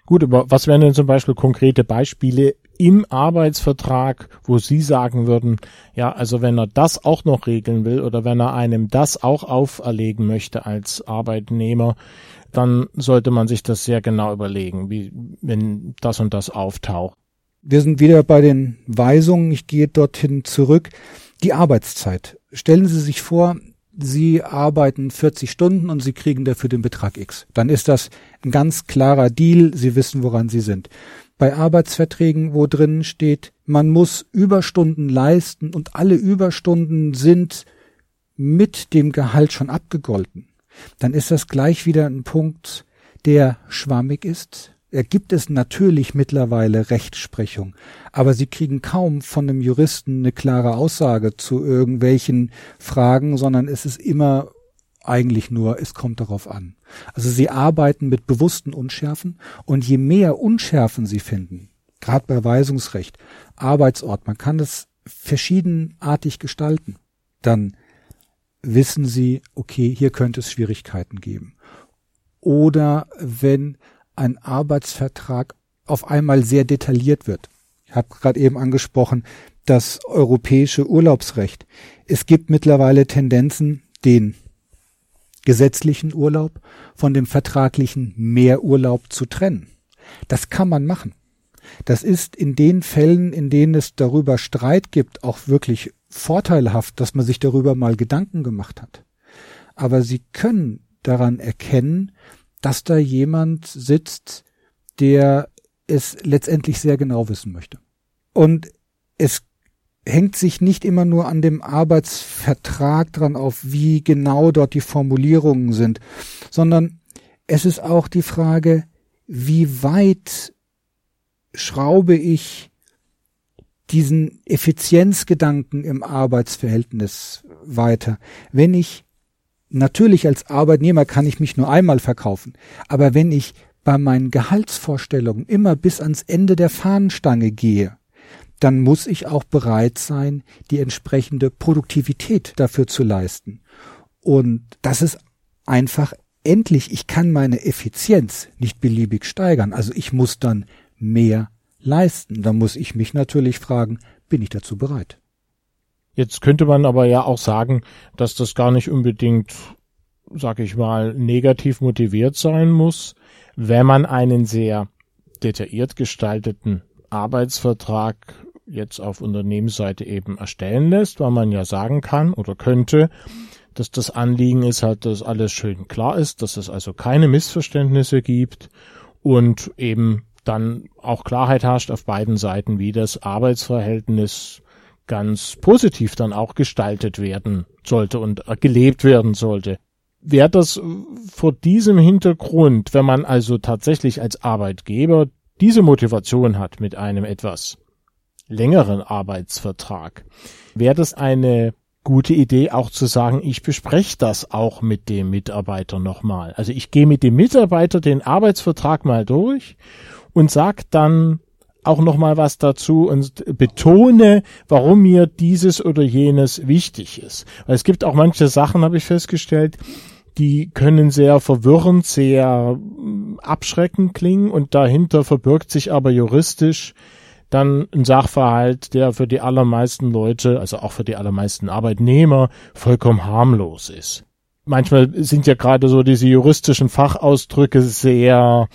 Gut, aber was wären denn zum Beispiel konkrete Beispiele im Arbeitsvertrag, wo Sie sagen würden, ja, also wenn er das auch noch regeln will oder wenn er einem das auch auferlegen möchte als Arbeitnehmer, dann sollte man sich das sehr genau überlegen, wie, wenn das und das auftaucht.
Wir sind wieder bei den Weisungen. Ich gehe dorthin zurück. Die Arbeitszeit. Stellen Sie sich vor, Sie arbeiten 40 Stunden und Sie kriegen dafür den Betrag X. Dann ist das ein ganz klarer Deal. Sie wissen, woran Sie sind. Bei Arbeitsverträgen, wo drin steht, man muss Überstunden leisten und alle Überstunden sind mit dem Gehalt schon abgegolten, dann ist das gleich wieder ein Punkt, der schwammig ist, gibt es natürlich mittlerweile Rechtsprechung, aber sie kriegen kaum von einem Juristen eine klare Aussage zu irgendwelchen Fragen, sondern es ist immer eigentlich nur, es kommt darauf an. Also sie arbeiten mit bewussten Unschärfen und je mehr Unschärfen sie finden, gerade bei Weisungsrecht, Arbeitsort, man kann das verschiedenartig gestalten, dann wissen sie, okay, hier könnte es Schwierigkeiten geben. Oder wenn ein Arbeitsvertrag auf einmal sehr detailliert wird. Ich habe gerade eben angesprochen, das europäische Urlaubsrecht. Es gibt mittlerweile Tendenzen, den gesetzlichen Urlaub von dem vertraglichen Mehrurlaub zu trennen. Das kann man machen. Das ist in den Fällen, in denen es darüber Streit gibt, auch wirklich vorteilhaft, dass man sich darüber mal Gedanken gemacht hat. Aber Sie können daran erkennen, dass da jemand sitzt, der es letztendlich sehr genau wissen möchte. Und es hängt sich nicht immer nur an dem Arbeitsvertrag dran auf, wie genau dort die Formulierungen sind, sondern es ist auch die Frage, wie weit schraube ich diesen Effizienzgedanken im Arbeitsverhältnis weiter. Wenn ich Natürlich als Arbeitnehmer kann ich mich nur einmal verkaufen, aber wenn ich bei meinen Gehaltsvorstellungen immer bis ans Ende der Fahnenstange gehe, dann muss ich auch bereit sein, die entsprechende Produktivität dafür zu leisten. Und das ist einfach endlich, ich kann meine Effizienz nicht beliebig steigern, also ich muss dann mehr leisten. Da muss ich mich natürlich fragen, bin ich dazu bereit?
Jetzt könnte man aber ja auch sagen, dass das gar nicht unbedingt, sag ich mal, negativ motiviert sein muss, wenn man einen sehr detailliert gestalteten Arbeitsvertrag jetzt auf Unternehmensseite eben erstellen lässt, weil man ja sagen kann oder könnte, dass das Anliegen ist halt, dass alles schön klar ist, dass es also keine Missverständnisse gibt und eben dann auch Klarheit herrscht auf beiden Seiten, wie das Arbeitsverhältnis ganz positiv dann auch gestaltet werden sollte und gelebt werden sollte. Wäre das vor diesem Hintergrund, wenn man also tatsächlich als Arbeitgeber diese Motivation hat mit einem etwas längeren Arbeitsvertrag, wäre das eine gute Idee, auch zu sagen, ich bespreche das auch mit dem Mitarbeiter nochmal. Also ich gehe mit dem Mitarbeiter den Arbeitsvertrag mal durch und sag dann auch nochmal was dazu und betone, warum mir dieses oder jenes wichtig ist. Weil es gibt auch manche Sachen, habe ich festgestellt, die können sehr verwirrend, sehr abschreckend klingen und dahinter verbirgt sich aber juristisch dann ein Sachverhalt, der für die allermeisten Leute, also auch für die allermeisten Arbeitnehmer, vollkommen harmlos ist. Manchmal sind ja gerade so diese juristischen Fachausdrücke sehr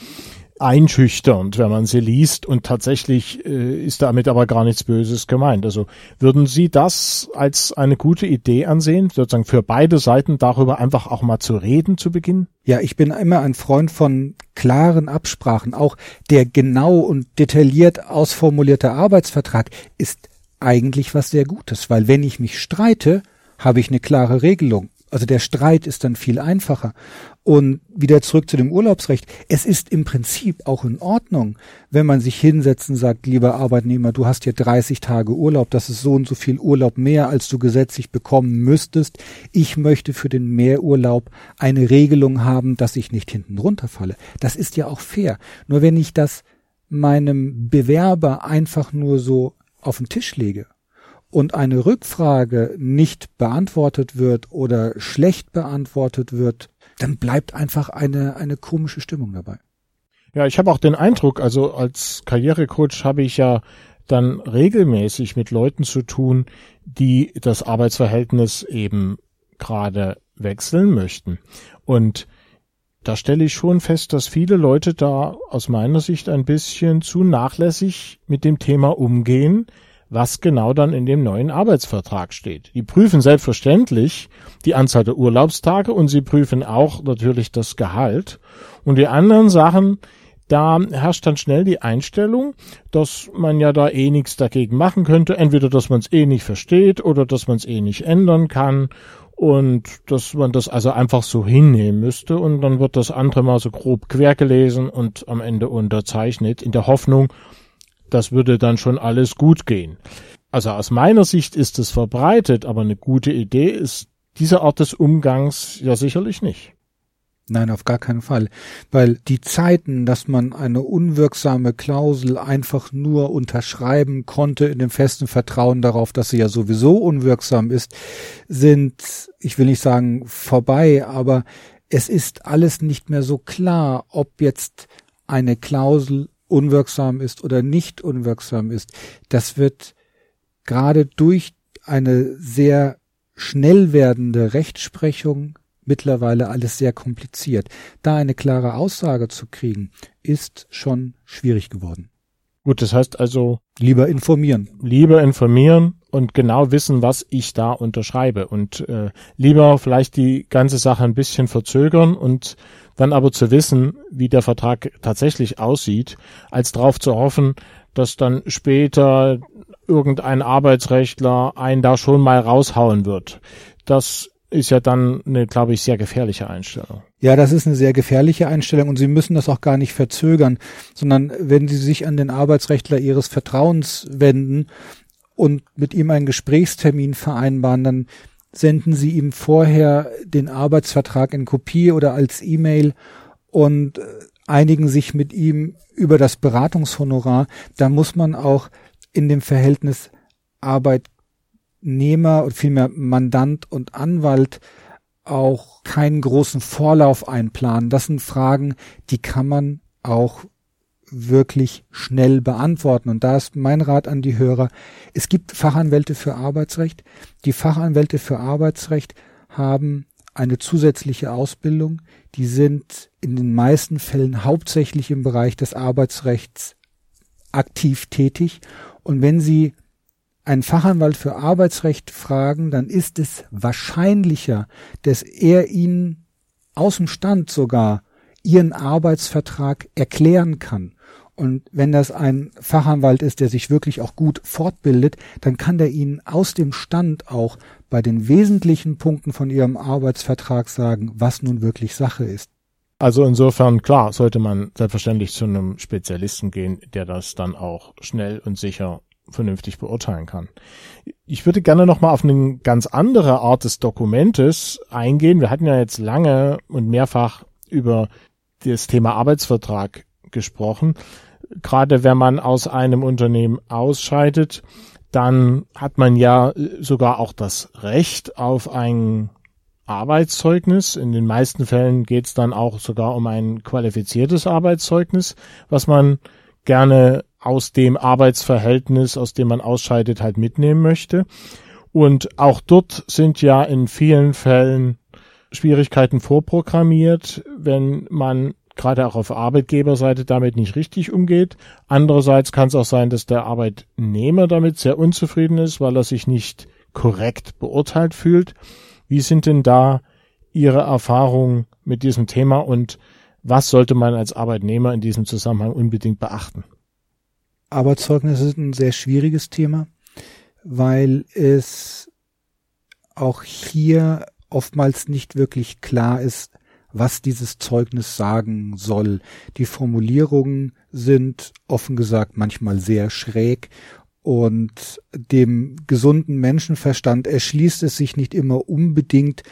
einschüchternd, wenn man sie liest und tatsächlich äh, ist damit aber gar nichts Böses gemeint. Also würden Sie das als eine gute Idee ansehen, sozusagen für beide Seiten darüber einfach auch mal zu reden zu Beginn?
Ja, ich bin immer ein Freund von klaren Absprachen. Auch der genau und detailliert ausformulierte Arbeitsvertrag ist eigentlich was sehr Gutes, weil wenn ich mich streite, habe ich eine klare Regelung. Also der Streit ist dann viel einfacher. Und wieder zurück zu dem Urlaubsrecht. Es ist im Prinzip auch in Ordnung, wenn man sich hinsetzt und sagt, lieber Arbeitnehmer, du hast hier 30 Tage Urlaub, das ist so und so viel Urlaub mehr, als du gesetzlich bekommen müsstest. Ich möchte für den Mehrurlaub eine Regelung haben, dass ich nicht hinten runterfalle. Das ist ja auch fair. Nur wenn ich das meinem Bewerber einfach nur so auf den Tisch lege und eine Rückfrage nicht beantwortet wird oder schlecht beantwortet wird, dann bleibt einfach eine, eine komische Stimmung dabei.
Ja, ich habe auch den Eindruck, also als Karrierecoach habe ich ja dann regelmäßig mit Leuten zu tun, die das Arbeitsverhältnis eben gerade wechseln möchten. Und da stelle ich schon fest, dass viele Leute da aus meiner Sicht ein bisschen zu nachlässig mit dem Thema umgehen, was genau dann in dem neuen Arbeitsvertrag steht. Die prüfen selbstverständlich die Anzahl der Urlaubstage und sie prüfen auch natürlich das Gehalt. Und die anderen Sachen, da herrscht dann schnell die Einstellung, dass man ja da eh nichts dagegen machen könnte. Entweder, dass man es eh nicht versteht oder dass man es eh nicht ändern kann und dass man das also einfach so hinnehmen müsste und dann wird das andere mal so grob quer gelesen und am Ende unterzeichnet in der Hoffnung, das würde dann schon alles gut gehen. Also aus meiner Sicht ist es verbreitet, aber eine gute Idee ist diese Art des Umgangs ja sicherlich nicht.
Nein, auf gar keinen Fall. Weil die Zeiten, dass man eine unwirksame Klausel einfach nur unterschreiben konnte in dem festen Vertrauen darauf, dass sie ja sowieso unwirksam ist, sind, ich will nicht sagen vorbei, aber es ist alles nicht mehr so klar, ob jetzt eine Klausel unwirksam ist oder nicht unwirksam ist, das wird gerade durch eine sehr schnell werdende Rechtsprechung mittlerweile alles sehr kompliziert. Da eine klare Aussage zu kriegen, ist schon schwierig geworden.
Gut, das heißt also
lieber informieren.
Lieber informieren und genau wissen, was ich da unterschreibe und äh, lieber vielleicht die ganze Sache ein bisschen verzögern und dann aber zu wissen, wie der Vertrag tatsächlich aussieht, als darauf zu hoffen, dass dann später irgendein Arbeitsrechtler einen da schon mal raushauen wird. Das ist ja dann eine, glaube ich, sehr gefährliche Einstellung.
Ja, das ist eine sehr gefährliche Einstellung und Sie müssen das auch gar nicht verzögern, sondern wenn Sie sich an den Arbeitsrechtler Ihres Vertrauens wenden und mit ihm einen Gesprächstermin vereinbaren, dann senden Sie ihm vorher den Arbeitsvertrag in Kopie oder als E-Mail und äh, einigen sich mit ihm über das Beratungshonorar. Da muss man auch in dem Verhältnis Arbeitnehmer und vielmehr Mandant und Anwalt auch keinen großen Vorlauf einplanen. Das sind Fragen, die kann man auch wirklich schnell beantworten. Und da ist mein Rat an die Hörer. Es gibt Fachanwälte für Arbeitsrecht. Die Fachanwälte für Arbeitsrecht haben eine zusätzliche Ausbildung. Die sind in den meisten Fällen hauptsächlich im Bereich des Arbeitsrechts aktiv tätig. Und wenn Sie einen Fachanwalt für Arbeitsrecht fragen, dann ist es wahrscheinlicher, dass er Ihnen aus dem Stand sogar Ihren Arbeitsvertrag erklären kann Und wenn das ein Fachanwalt ist, der sich wirklich auch gut fortbildet, dann kann der Ihnen aus dem Stand auch bei den wesentlichen Punkten von Ihrem Arbeitsvertrag sagen, was nun wirklich Sache ist.
Also insofern, klar, sollte man selbstverständlich zu einem Spezialisten gehen, der das dann auch schnell und sicher vernünftig beurteilen kann. Ich würde gerne nochmal auf eine ganz andere Art des Dokumentes eingehen. Wir hatten ja jetzt lange und mehrfach über das Thema Arbeitsvertrag gesprochen. Gerade wenn man aus einem Unternehmen ausscheidet, dann hat man ja sogar auch das Recht auf ein Arbeitszeugnis. In den meisten Fällen geht es dann auch sogar um ein qualifiziertes Arbeitszeugnis, was man gerne aus dem Arbeitsverhältnis, aus dem man ausscheidet, halt mitnehmen möchte. Und auch dort sind ja in vielen Fällen Schwierigkeiten vorprogrammiert, wenn man gerade auch auf Arbeitgeberseite damit nicht richtig umgeht. Andererseits kann es auch sein, dass der Arbeitnehmer damit sehr unzufrieden ist, weil er sich nicht korrekt beurteilt fühlt. Wie sind denn da Ihre Erfahrungen mit diesem Thema und was sollte man als Arbeitnehmer in diesem Zusammenhang unbedingt beachten?
Arbeitszeugnisse sind ein sehr schwieriges Thema, weil es auch hier oftmals nicht wirklich klar ist, was dieses Zeugnis sagen soll. Die Formulierungen sind offen gesagt manchmal sehr schräg und dem gesunden Menschenverstand erschließt es sich nicht immer unbedingt,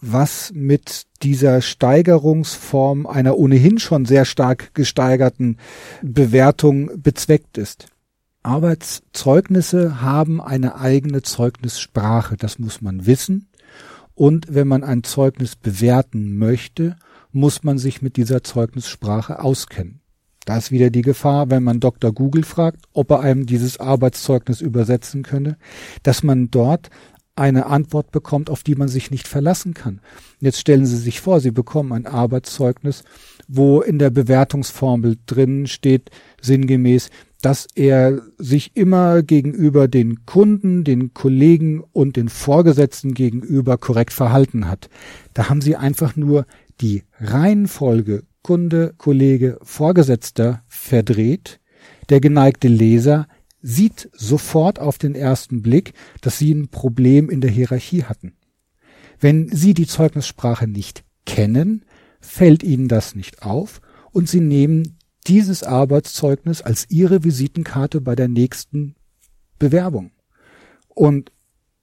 was mit dieser Steigerungsform einer ohnehin schon sehr stark gesteigerten Bewertung bezweckt ist. Arbeitszeugnisse haben eine eigene Zeugnissprache, das muss man wissen. Und wenn man ein Zeugnis bewerten möchte, muss man sich mit dieser Zeugnissprache auskennen. Da ist wieder die Gefahr, wenn man Dr. Google fragt, ob er einem dieses Arbeitszeugnis übersetzen könne, dass man dort eine Antwort bekommt, auf die man sich nicht verlassen kann. Jetzt stellen Sie sich vor, Sie bekommen ein Arbeitszeugnis, wo in der Bewertungsformel drin steht, sinngemäß, dass er sich immer gegenüber den Kunden, den Kollegen und den Vorgesetzten gegenüber korrekt verhalten hat. Da haben Sie einfach nur die Reihenfolge Kunde, Kollege, Vorgesetzter verdreht. Der geneigte Leser sieht sofort auf den ersten Blick, dass Sie ein Problem in der Hierarchie hatten. Wenn Sie die Zeugnissprache nicht kennen, fällt Ihnen das nicht auf und Sie nehmen dieses Arbeitszeugnis als Ihre Visitenkarte bei der nächsten Bewerbung. Und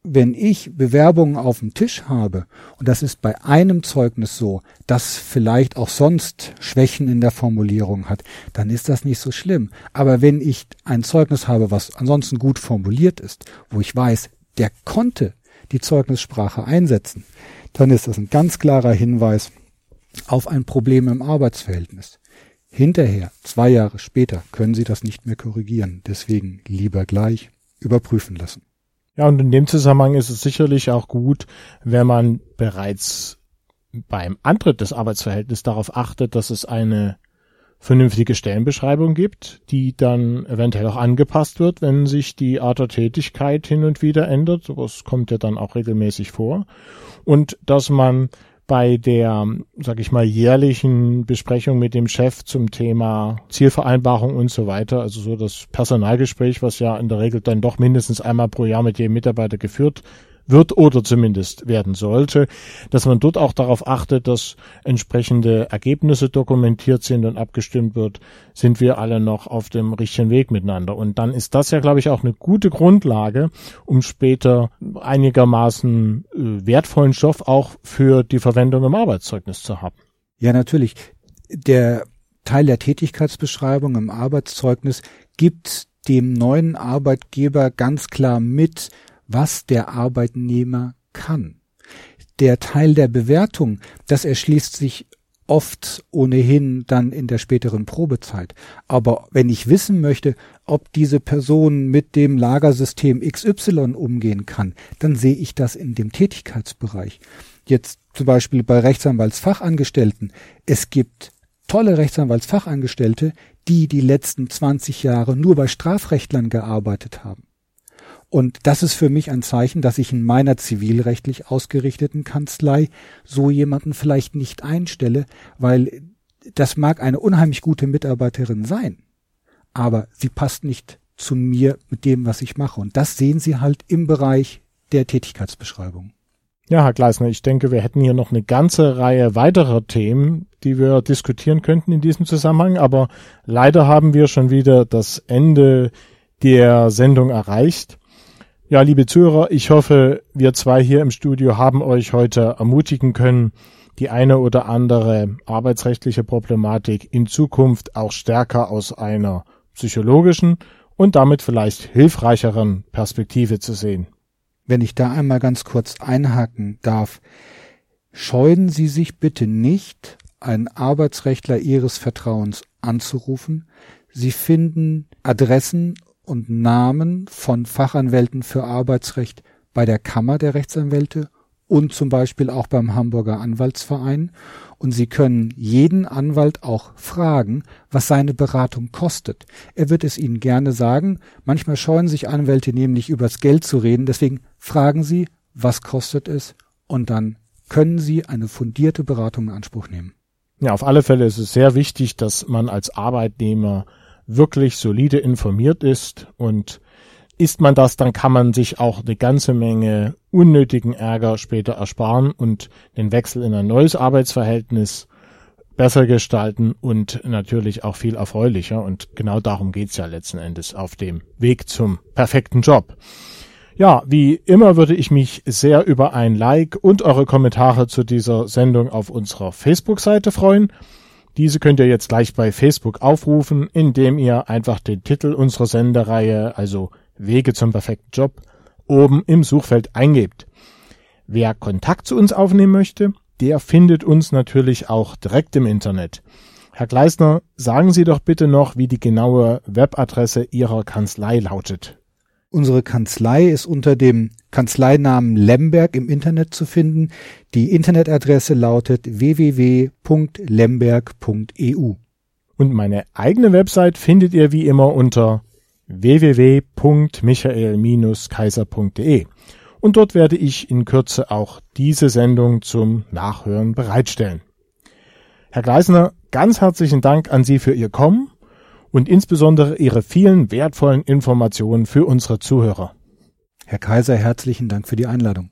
wenn ich Bewerbungen auf dem Tisch habe, und das ist bei einem Zeugnis so, das vielleicht auch sonst Schwächen in der Formulierung hat, dann ist das nicht so schlimm. Aber wenn ich ein Zeugnis habe, was ansonsten gut formuliert ist, wo ich weiß, der konnte die Zeugnissprache einsetzen, dann ist das ein ganz klarer Hinweis auf ein Problem im Arbeitsverhältnis. Hinterher, zwei Jahre später, können Sie das nicht mehr korrigieren. Deswegen lieber gleich überprüfen lassen.
Ja, und in dem Zusammenhang ist es sicherlich auch gut, wenn man bereits beim Antritt des Arbeitsverhältnisses darauf achtet, dass es eine vernünftige Stellenbeschreibung gibt, die dann eventuell auch angepasst wird, wenn sich die Art der Tätigkeit hin und wieder ändert. Sowas kommt ja dann auch regelmäßig vor. Und dass man bei der, sag ich mal, jährlichen Besprechung mit dem Chef zum Thema Zielvereinbarung und so weiter, also so das Personalgespräch, was ja in der Regel dann doch mindestens einmal pro Jahr mit jedem Mitarbeiter geführt wird oder zumindest werden sollte, dass man dort auch darauf achtet, dass entsprechende Ergebnisse dokumentiert sind und abgestimmt wird, sind wir alle noch auf dem richtigen Weg miteinander. Und dann ist das ja, glaube ich, auch eine gute Grundlage, um später einigermaßen äh, wertvollen Stoff auch für die Verwendung im Arbeitszeugnis zu haben.
Ja, natürlich. Der Teil der Tätigkeitsbeschreibung im Arbeitszeugnis gibt dem neuen Arbeitgeber ganz klar mit, was der Arbeitnehmer kann. Der Teil der Bewertung, das erschließt sich oft ohnehin dann in der späteren Probezeit. Aber wenn ich wissen möchte, ob diese Person mit dem Lagersystem XY umgehen kann, dann sehe ich das in dem Tätigkeitsbereich. Jetzt zum Beispiel bei Rechtsanwaltsfachangestellten. Es gibt tolle Rechtsanwaltsfachangestellte, die die letzten 20 Jahre nur bei Strafrechtlern gearbeitet haben. Und das ist für mich ein Zeichen, dass ich in meiner zivilrechtlich ausgerichteten Kanzlei so jemanden vielleicht nicht einstelle, weil das mag eine unheimlich gute Mitarbeiterin sein, aber sie passt nicht zu mir mit dem, was ich mache. Und das sehen Sie halt im Bereich der Tätigkeitsbeschreibung.
Ja, Herr Gleisner, ich denke, wir hätten hier noch eine ganze Reihe weiterer Themen, die wir diskutieren könnten in diesem Zusammenhang, aber leider haben wir schon wieder das Ende der Sendung erreicht. Ja, liebe Zuhörer, ich hoffe, wir zwei hier im Studio haben euch heute ermutigen können, die eine oder andere arbeitsrechtliche Problematik in Zukunft auch stärker aus einer psychologischen und damit vielleicht hilfreicheren Perspektive zu sehen.
Wenn ich da einmal ganz kurz einhaken darf, scheuen Sie sich bitte nicht, einen Arbeitsrechtler Ihres Vertrauens anzurufen. Sie finden Adressen und Namen von Fachanwälten für Arbeitsrecht bei der Kammer der Rechtsanwälte und zum Beispiel auch beim Hamburger Anwaltsverein. Und Sie können jeden Anwalt auch fragen, was seine Beratung kostet. Er wird es Ihnen gerne sagen. Manchmal scheuen sich Anwälte nämlich übers Geld zu reden. Deswegen fragen Sie, was kostet es? Und dann können Sie eine fundierte Beratung in Anspruch nehmen.
Ja, auf alle Fälle ist es sehr wichtig, dass man als Arbeitnehmer wirklich solide informiert ist und ist man das, dann kann man sich auch eine ganze Menge unnötigen Ärger später ersparen und den Wechsel in ein neues Arbeitsverhältnis besser gestalten und natürlich auch viel erfreulicher. Und genau darum geht's ja letzten Endes auf dem Weg zum perfekten Job. Ja, wie immer würde ich mich sehr über ein Like und eure Kommentare zu dieser Sendung auf unserer Facebook-Seite freuen. Diese könnt ihr jetzt gleich bei Facebook aufrufen, indem ihr einfach den Titel unserer Sendereihe, also Wege zum perfekten Job, oben im Suchfeld eingebt. Wer Kontakt zu uns aufnehmen möchte, der findet uns natürlich auch direkt im Internet. Herr Gleisner, sagen Sie doch bitte noch, wie die genaue Webadresse Ihrer Kanzlei lautet.
Unsere Kanzlei ist unter dem Kanzleinamen Lemberg im Internet zu finden. Die Internetadresse lautet www.lemberg.eu.
Und meine eigene Website findet ihr wie immer unter www.michael-kaiser.de. Und dort werde ich in Kürze auch diese Sendung zum Nachhören bereitstellen. Herr Gleisner, ganz herzlichen Dank an Sie für Ihr Kommen und insbesondere Ihre vielen wertvollen Informationen für unsere Zuhörer.
Herr Kaiser, herzlichen Dank für die Einladung.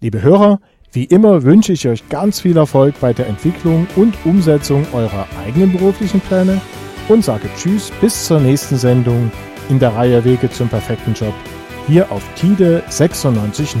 Liebe Hörer, wie immer wünsche ich euch ganz viel Erfolg bei der Entwicklung und Umsetzung eurer eigenen beruflichen Pläne und sage Tschüss bis zur nächsten Sendung in der Reihe Wege zum perfekten Job hier auf TIDE 96.0.